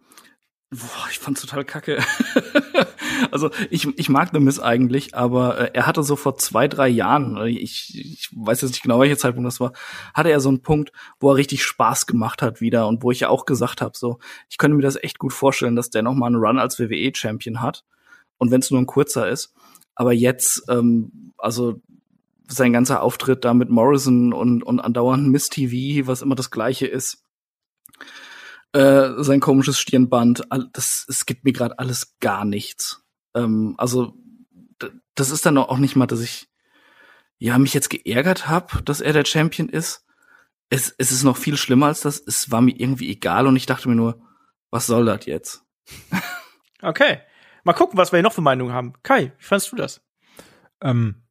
Boah, ich fand's total kacke. *laughs* Also ich, ich mag The Miss eigentlich, aber äh, er hatte so vor zwei, drei Jahren, ich, ich weiß jetzt nicht genau, welcher Zeitpunkt das war, hatte er so einen Punkt, wo er richtig Spaß gemacht hat wieder und wo ich ja auch gesagt habe, so, ich könnte mir das echt gut vorstellen, dass der noch mal einen Run als WWE-Champion hat. Und wenn es nur ein kurzer ist. Aber jetzt, ähm, also sein ganzer Auftritt da mit Morrison und, und andauernd Miss TV, was immer das gleiche ist, äh, sein komisches Stirnband, das, es gibt mir gerade alles gar nichts. Ähm, also das ist dann auch nicht mal, dass ich ja mich jetzt geärgert habe, dass er der Champion ist. Es, es ist noch viel schlimmer als das. Es war mir irgendwie egal und ich dachte mir nur, was soll das jetzt? okay. Mal gucken, was wir hier noch für Meinungen haben. Kai, wie fandest du das? Ähm,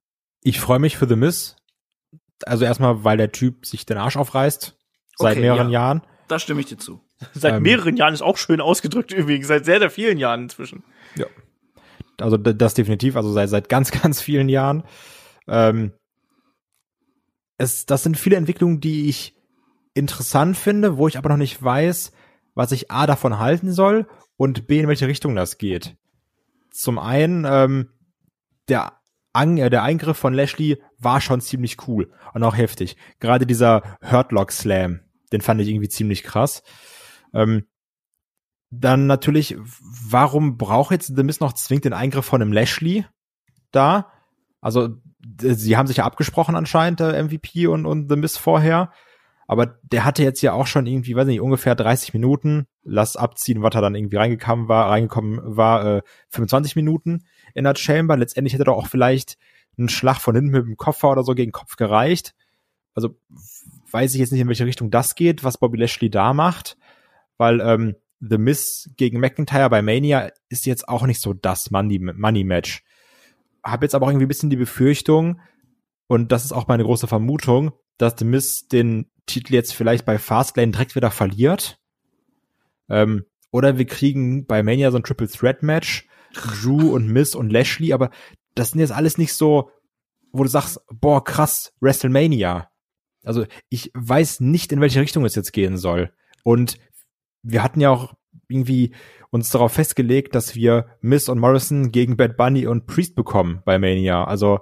ich freue mich für The Miss. Also erstmal, weil der Typ sich den Arsch aufreißt. Seit okay, mehreren ja. Jahren. Da stimme ich dir zu. Seit ähm, mehreren Jahren ist auch schön ausgedrückt übrigens. Seit sehr, sehr vielen Jahren inzwischen. Ja. Also das definitiv. Also seit, seit ganz, *laughs* ganz vielen Jahren. Ähm, es, das sind viele Entwicklungen, die ich interessant finde, wo ich aber noch nicht weiß, was ich A davon halten soll und B in welche Richtung das geht. Zum einen, ähm, der, An äh, der Eingriff von Lashley war schon ziemlich cool und auch heftig. Gerade dieser Hurtlock Slam, den fand ich irgendwie ziemlich krass. Ähm, dann natürlich, warum braucht jetzt The Miz noch zwingend den Eingriff von einem Lashley da? Also, sie haben sich ja abgesprochen anscheinend, der MVP und, und The Miz vorher. Aber der hatte jetzt ja auch schon irgendwie, weiß nicht, ungefähr 30 Minuten. Lass abziehen, was er dann irgendwie reingekommen war, reingekommen war, äh, 25 Minuten in der Chamber. Letztendlich hätte doch auch vielleicht ein Schlag von hinten mit dem Koffer oder so gegen Kopf gereicht. Also weiß ich jetzt nicht, in welche Richtung das geht, was Bobby Lashley da macht, weil ähm, The Miss gegen McIntyre bei Mania ist jetzt auch nicht so das Money-Match. Money Hab jetzt aber auch irgendwie ein bisschen die Befürchtung, und das ist auch meine große Vermutung, dass The Miss den Titel jetzt vielleicht bei Fastlane direkt wieder verliert. Ähm, oder wir kriegen bei Mania so ein Triple Threat Match, Drew und Miss und Lashley, aber das sind jetzt alles nicht so, wo du sagst, boah, krass, WrestleMania. Also ich weiß nicht, in welche Richtung es jetzt gehen soll. Und wir hatten ja auch irgendwie uns darauf festgelegt, dass wir Miss und Morrison gegen Bad Bunny und Priest bekommen bei Mania. Also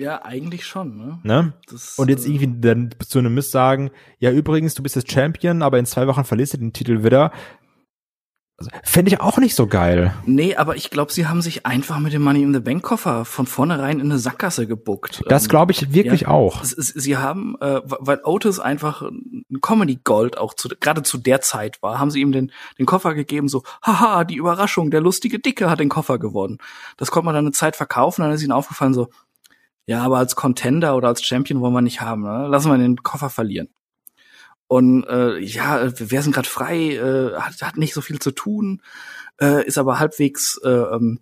ja, eigentlich schon, ne? ne? Das, und jetzt äh, irgendwie dann zu einem Miss sagen, ja übrigens, du bist jetzt Champion, aber in zwei Wochen verlierst du den Titel wieder. Also, Fände ich auch nicht so geil. Nee, aber ich glaube, sie haben sich einfach mit dem Money in the Bank Koffer von vornherein in eine Sackgasse gebuckt. Das glaube ich wirklich ja, auch. Sie haben, äh, weil Otis einfach ein Comedy Gold auch zu, gerade zu der Zeit war, haben sie ihm den, den Koffer gegeben, so, haha, die Überraschung, der lustige Dicke hat den Koffer gewonnen. Das konnte man dann eine Zeit verkaufen, dann ist ihnen aufgefallen, so, ja, aber als Contender oder als Champion wollen wir nicht haben, ne? lassen wir den Koffer verlieren. Und äh, ja, wir sind gerade frei, äh, hat, hat nicht so viel zu tun, äh, ist aber halbwegs äh, ähm,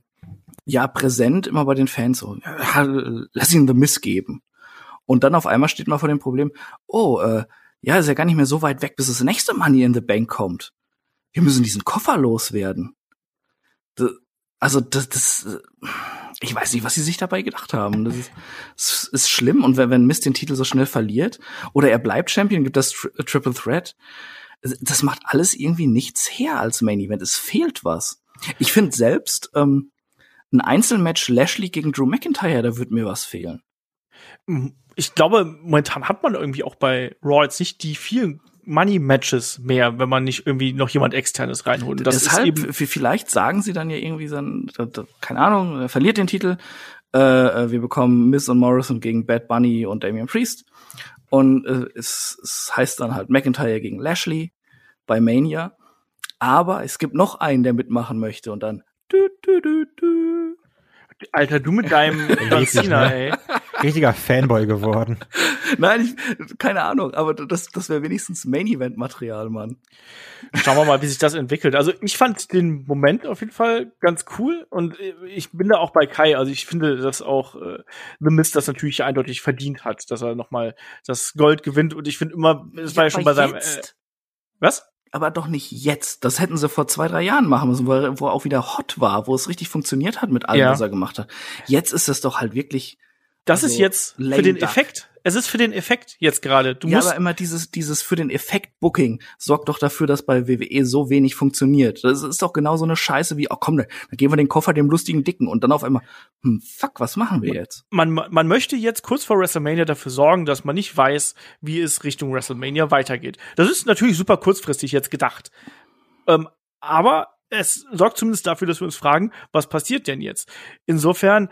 ja präsent immer bei den Fans. So, ja, lass ihn The Miss geben. Und dann auf einmal steht man vor dem Problem, oh, äh, ja, ist ja gar nicht mehr so weit weg, bis das nächste Money in the Bank kommt. Wir müssen diesen Koffer loswerden. Also das, das, ich weiß nicht, was sie sich dabei gedacht haben. Das ist, das ist schlimm. Und wenn, wenn Mist den Titel so schnell verliert oder er bleibt Champion, gibt das Tri Triple Threat. Das macht alles irgendwie nichts her als Main Event. Es fehlt was. Ich finde selbst ähm, ein Einzelmatch Lashley gegen Drew McIntyre, da wird mir was fehlen. Ich glaube, momentan hat man irgendwie auch bei Raw jetzt nicht die vielen Money-Matches mehr, wenn man nicht irgendwie noch jemand externes reinholt. Das Deshalb, ist eben vielleicht sagen sie dann ja irgendwie dann, keine Ahnung, er verliert den Titel. Äh, äh, wir bekommen Miss und Morrison gegen Bad Bunny und Damian Priest. Und äh, es, es heißt dann halt McIntyre gegen Lashley bei Mania. Aber es gibt noch einen, der mitmachen möchte und dann du, du, du, du. Alter, du mit deinem *laughs* John Cena, ey. Richtiger Fanboy geworden. *laughs* Nein, ich, keine Ahnung, aber das, das wäre wenigstens Main-Event-Material, Mann. Schauen wir mal, wie sich das entwickelt. Also ich fand den Moment auf jeden Fall ganz cool und ich bin da auch bei Kai. Also ich finde, dass auch äh, The Mist das natürlich eindeutig verdient hat, dass er nochmal das Gold gewinnt und ich finde immer, es ja, war ja schon bei seinem. Äh, was? aber doch nicht jetzt. Das hätten sie vor zwei, drei Jahren machen müssen, wo er, wo er auch wieder hot war, wo es richtig funktioniert hat mit allem, ja. was er gemacht hat. Jetzt ist es doch halt wirklich Das Also, ist jetzt für den duck. Effekt. Es ist für den Effekt jetzt gerade. Du ja, musst aber immer dieses, dieses für den Effekt-Booking sorgt doch dafür, dass bei WWE so wenig funktioniert. Das ist doch genau so eine Scheiße wie, oh komm, dann geben wir den Koffer dem lustigen Dicken und dann auf einmal, hm, fuck, was machen wir jetzt? man, man möchte jetzt kurz vor WrestleMania dafür sorgen, dass man nicht weiß, wie es Richtung WrestleMania weitergeht. Das ist natürlich super kurzfristig jetzt gedacht. Ähm, aber es sorgt zumindest dafür, dass wir uns fragen, was passiert denn jetzt? Insofern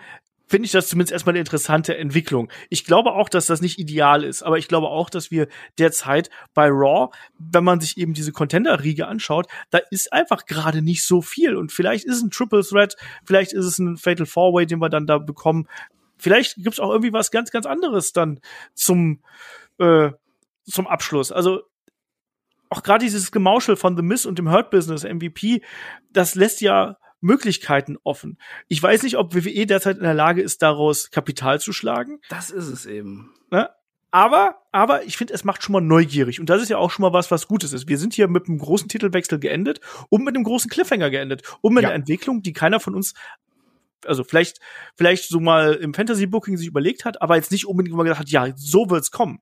finde ich das zumindest erstmal eine interessante Entwicklung. Ich glaube auch, dass das nicht ideal ist, aber ich glaube auch, dass wir derzeit bei Raw, wenn man sich eben diese Contender-Riege anschaut, da ist einfach gerade nicht so viel. Und vielleicht ist es ein Triple Threat, vielleicht ist es ein Fatal Four-Way, den wir dann da bekommen. Vielleicht gibt's auch irgendwie was ganz, ganz anderes dann zum, äh, zum Abschluss. Also auch gerade dieses Gemauschel von The Miz und dem Hurt Business MVP, das lässt ja Möglichkeiten offen. Ich weiß nicht, ob WWE derzeit in der Lage ist, daraus Kapital zu schlagen. Das ist es eben. Ne? Aber, aber ich finde, es macht schon mal neugierig. Und das ist ja auch schon mal was, was Gutes ist. Wir sind hier mit einem großen Titelwechsel geendet und mit einem großen Cliffhanger geendet. Und mit Ja. einer Entwicklung, die keiner von uns, also vielleicht, vielleicht so mal im Fantasy-Booking sich überlegt hat, aber jetzt nicht unbedingt mal gedacht hat, ja, so wird's kommen.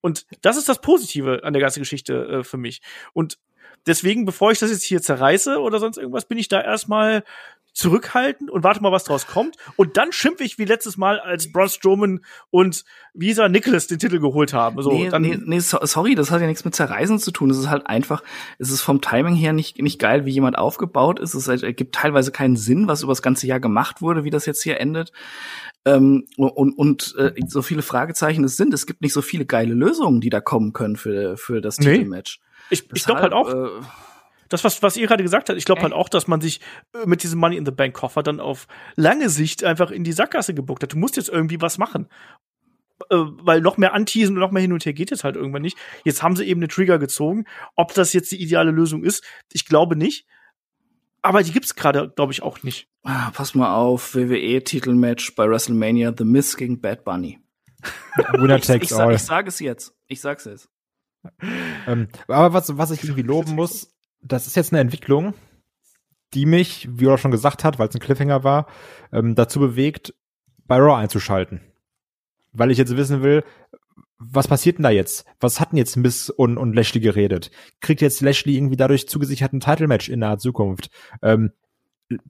Und das ist das Positive an der ganzen Geschichte äh, für mich. Und deswegen, bevor ich das jetzt hier zerreiße oder sonst irgendwas, bin ich da erstmal zurückhaltend und warte mal, was draus kommt. Und dann schimpfe ich wie letztes Mal, als Braun Strowman und Visa Nicholas den Titel geholt haben. So, nee, dann, nee, nee, so, sorry, das hat ja nichts mit Zerreißen zu tun. Es ist halt einfach, es ist vom Timing her nicht, nicht geil, wie jemand aufgebaut ist. Es ergibt teilweise keinen Sinn, was über das ganze Jahr gemacht wurde, wie das jetzt hier endet. Ähm, und und äh, so viele Fragezeichen es sind. Es gibt nicht so viele geile Lösungen, die da kommen können für, für das Nee. Titelmatch. Ich, ich glaube halt auch, äh, das, was, was ihr gerade gesagt habt, ich glaube halt auch, dass man sich äh, mit diesem Money in the Bank Koffer dann auf lange Sicht einfach in die Sackgasse gebuckt hat. Du musst jetzt irgendwie was machen. Äh, weil noch mehr anteasen und noch mehr hin und her geht jetzt halt irgendwann nicht. Jetzt haben sie eben den Trigger gezogen. Ob das jetzt die ideale Lösung ist, ich glaube nicht. Aber die gibt's gerade, glaube ich, auch nicht. Ah, pass mal auf, WWE-Titelmatch bei WrestleMania, The Miz gegen Bad Bunny. Winner Ich, ich, takes sag, all. ich sage es jetzt. Ich sag's jetzt. *laughs* Ähm, aber was, was ich irgendwie loben muss, das ist jetzt eine Entwicklung, die mich, wie Ola schon gesagt hat, weil es ein Cliffhanger war, ähm, dazu bewegt, bei Raw einzuschalten. Weil ich jetzt wissen will, was passiert denn da jetzt? Was hatten jetzt Miss und, und Lashley geredet? Kriegt jetzt Lashley irgendwie dadurch zugesichert ein Title-Match in naher Zukunft? Ähm,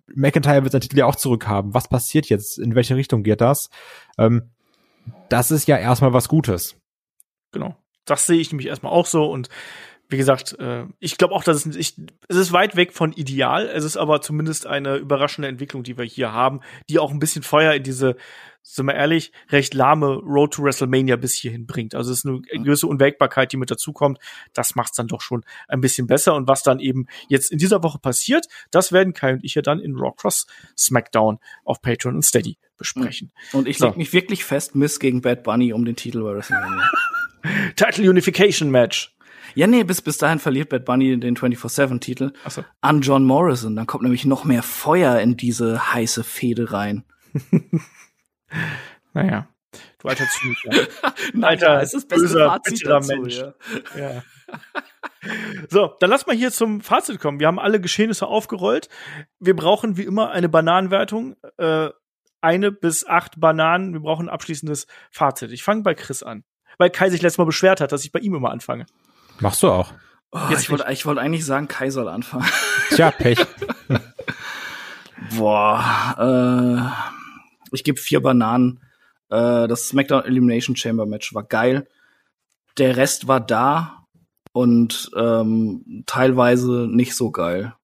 McIntyre wird seinen Titel ja auch zurückhaben. Was passiert jetzt? In welche Richtung geht das? Ähm, das ist ja erstmal was Gutes. Genau. Das sehe ich nämlich erstmal auch so und wie gesagt, äh, ich glaube auch, dass es, ich, es ist weit weg von ideal. Es ist aber zumindest eine überraschende Entwicklung, die wir hier haben, die auch ein bisschen Feuer in diese, sind wir ehrlich, recht lahme Road to WrestleMania bis hierhin bringt. Also es ist eine gewisse Unwägbarkeit, die mit dazukommt. Das macht es dann doch schon ein bisschen besser. Und was dann eben jetzt in dieser Woche passiert, das werden Kai und ich ja dann in Raw Cross SmackDown auf Patreon und Steady besprechen. Und ich So. leg mich wirklich fest, Miss gegen Bad Bunny um den Titel bei WrestleMania. *laughs* *laughs* Title Unification Match. ja, nee, bis, bis dahin verliert Bad Bunny den 24-7-Titel Achso. an John Morrison. Dann kommt nämlich noch mehr Feuer in diese heiße Fehde rein. *laughs* Naja. Du alter Zyniker. *laughs* Alter, es ist böser, bitterer Mensch. Ja. Ja. So, dann lass mal hier zum Fazit kommen. Wir haben alle Geschehnisse aufgerollt. Wir brauchen wie immer eine Bananenwertung. Äh, eine bis acht Bananen. Wir brauchen ein abschließendes Fazit. Ich fange bei Chris an. Weil Kai sich letztes Mal beschwert hat, dass ich bei ihm immer anfange. Machst du auch. Oh, Jetzt ich wollte ich wollte eigentlich sagen, Kai soll anfangen. Tja, Pech. *laughs* Boah, äh, ich gebe vier Bananen. Äh, das SmackDown Elimination Chamber Match war geil. Der Rest war da und ähm, teilweise nicht so geil.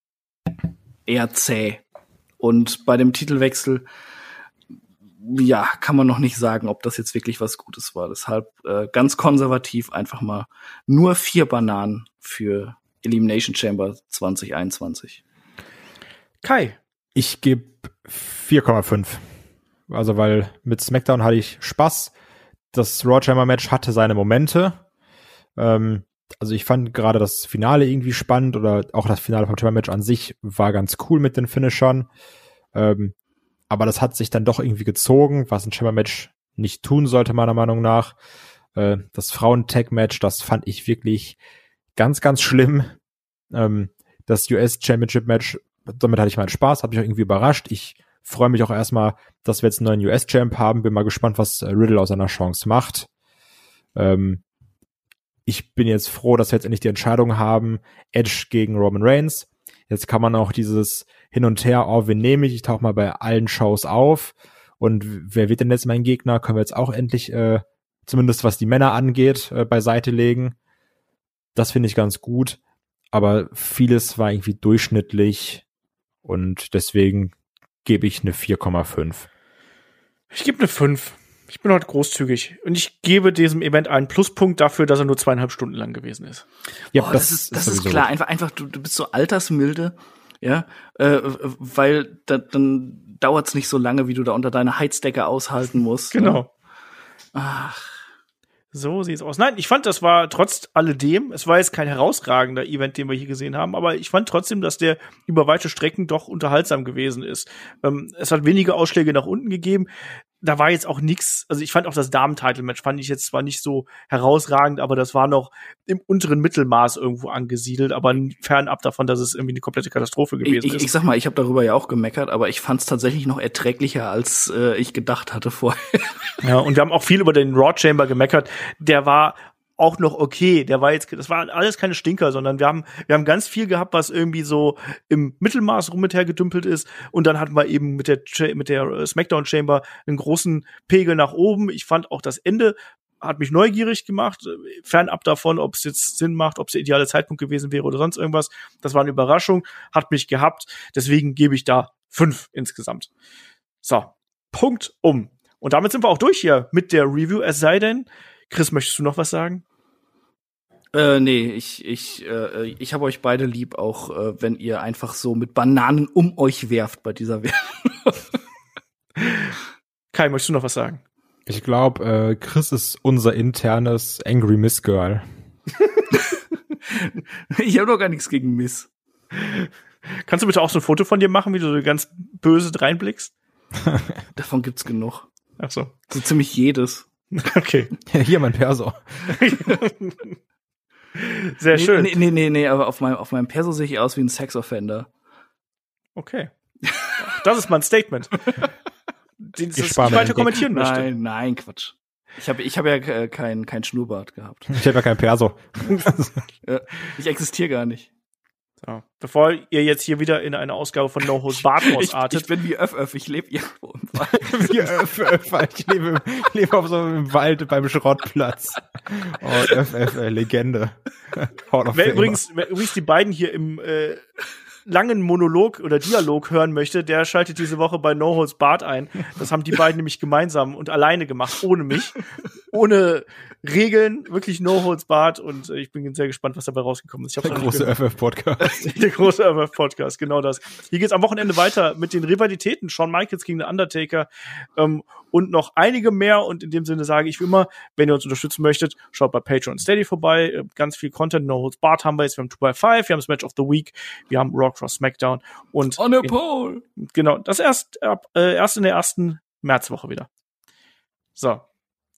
Eher zäh. Und bei dem Titelwechsel, ja, kann man noch nicht sagen, ob das jetzt wirklich was Gutes war. Deshalb äh, ganz konservativ einfach mal nur vier Bananen für Elimination Chamber 2021. Kai. Ich gebe 4,5. Also, weil mit SmackDown hatte ich Spaß. Das Raw Chamber Match hatte seine Momente. Ähm, also ich fand gerade das Finale irgendwie spannend oder auch das Finale vom Chamber Match an sich war ganz cool mit den Finishern. Ähm, aber das hat sich dann doch irgendwie gezogen, was ein Chamber Match nicht tun sollte, meiner Meinung nach. Äh, das Frauen-Tag-Match, das fand ich wirklich ganz, ganz schlimm. Ähm, das US Championship Match, damit hatte ich meinen Spaß, hat mich auch irgendwie überrascht. Ich freue mich auch erstmal, dass wir jetzt einen neuen US-Champ haben. Bin mal gespannt, was äh, Riddle aus seiner Chance macht. Ähm, ich bin jetzt froh, dass wir jetzt endlich die Entscheidung haben, Edge gegen Roman Reigns. Jetzt kann man auch dieses Hin und Her, oh, wen nehme ich? Ich tauche mal bei allen Shows auf. Und wer wird denn jetzt mein Gegner? Können wir jetzt auch endlich, äh, zumindest was die Männer angeht, äh, beiseite legen. Das finde ich ganz gut. Aber vieles war irgendwie durchschnittlich. Und deswegen gebe ich eine 4,5. Ich gebe eine 5. Ich bin heute großzügig. Und ich gebe diesem Event einen Pluspunkt dafür, dass er nur zweieinhalb Stunden lang gewesen ist. Ja, oh, das, das, ist, das ist, ist klar. Einfach, einfach, du, du bist so altersmilde, ja, äh, weil da, dann dauert's nicht so lange, wie du da unter deiner Heizdecke aushalten musst. Genau. Ne? Ach. So sieht's aus. Nein, ich fand, das war trotz alledem, es war jetzt kein herausragender Event, den wir hier gesehen haben, aber ich fand trotzdem, dass der über weite Strecken doch unterhaltsam gewesen ist. Ähm, es hat wenige Ausschläge nach unten gegeben da war jetzt auch nix, also ich fand auch das Damen-Title-Match fand ich jetzt zwar nicht so herausragend, aber das war noch im unteren Mittelmaß irgendwo angesiedelt, aber fernab davon, dass es irgendwie eine komplette Katastrophe gewesen ich, ich, ist. Ich sag mal, ich habe darüber ja auch gemeckert, aber ich fand es tatsächlich noch erträglicher, als äh, ich gedacht hatte vorher. Ja, und wir haben auch viel über den Raw Chamber gemeckert. Der war auch noch okay. Der war jetzt, das war alles keine Stinker, sondern wir haben, wir haben ganz viel gehabt, was irgendwie so im Mittelmaß rum mit hergedümpelt ist. Und dann hatten wir eben mit der, mit der äh, Smackdown Chamber einen großen Pegel nach oben. Ich fand auch das Ende hat mich neugierig gemacht, fernab davon, ob es jetzt Sinn macht, ob es der ideale Zeitpunkt gewesen wäre oder sonst irgendwas. Das war eine Überraschung, hat mich gehabt. Deswegen gebe ich da fünf insgesamt. So, Punkt um. Und damit sind wir auch durch hier mit der Review. Es sei denn, Chris, möchtest du noch was sagen? Äh, nee, ich, ich, äh, ich habe euch beide lieb, auch äh, wenn ihr einfach so mit Bananen um euch werft bei dieser Werbung. *laughs* Kai, möchtest du noch was sagen? Ich glaube, äh, Chris ist unser internes Angry Miss Girl. *laughs* ich habe doch gar nichts gegen Miss. Kannst du bitte auch so ein Foto von dir machen, wie du so ganz böse reinblickst? *laughs* Davon gibt's genug. Ach so. So ziemlich jedes. Okay. Ja, hier mein Perso. Sehr nee, schön. Nee, nee, nee, nee, aber auf meinem, auf meinem Perso sehe ich aus wie ein Sexoffender. Okay. Das ist mein Statement. Den ich, ich weiter kommentieren möchte. Nein, nein, Quatsch. Ich habe ich hab ja äh, kein, kein Schnurrbart gehabt. Ich habe ja kein Perso. *laughs* ich existiere gar nicht. So. Bevor ihr jetzt hier wieder in eine Ausgabe von No Host Bart ausartet. Ich, ich bin wie Öff Öff, ich lebe irgendwo im Wald. *laughs* wie Öff Öff, ich lebe, lebe auf so einem Wald beim Schrottplatz. Oh, Öff Öff, äh, Legende. *laughs* Wer übrigens, wer übrigens die beiden hier im äh, langen Monolog oder Dialog hören möchte, der schaltet diese Woche bei No Holds Bart ein. Das haben die beiden nämlich gemeinsam und alleine gemacht, ohne mich. Ohne Regeln, wirklich No Holds Bart und äh, ich bin sehr gespannt, was dabei rausgekommen ist. *laughs* Der große FF-Podcast. Der große FF-Podcast, genau das. Hier geht's am Wochenende weiter mit den Rivalitäten. Shawn Michaels gegen den Undertaker ähm, und noch einige mehr. Und in dem Sinne sage ich wie immer, wenn ihr uns unterstützen möchtet, schaut bei Patreon und Steady vorbei. Äh, ganz viel Content. No Holds Bart haben wir jetzt. Wir haben 2x5, wir haben das Match of the Week, wir haben Raw Cross SmackDown und On a pole. Genau, das erst, äh, erst in der ersten Märzwoche wieder. So,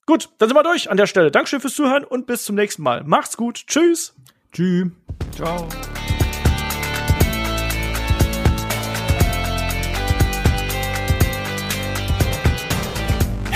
Gut, dann sind wir durch an der Stelle. Dankeschön fürs Zuhören und bis zum nächsten Mal. Macht's gut. Tschüss. Tschüss. Ciao.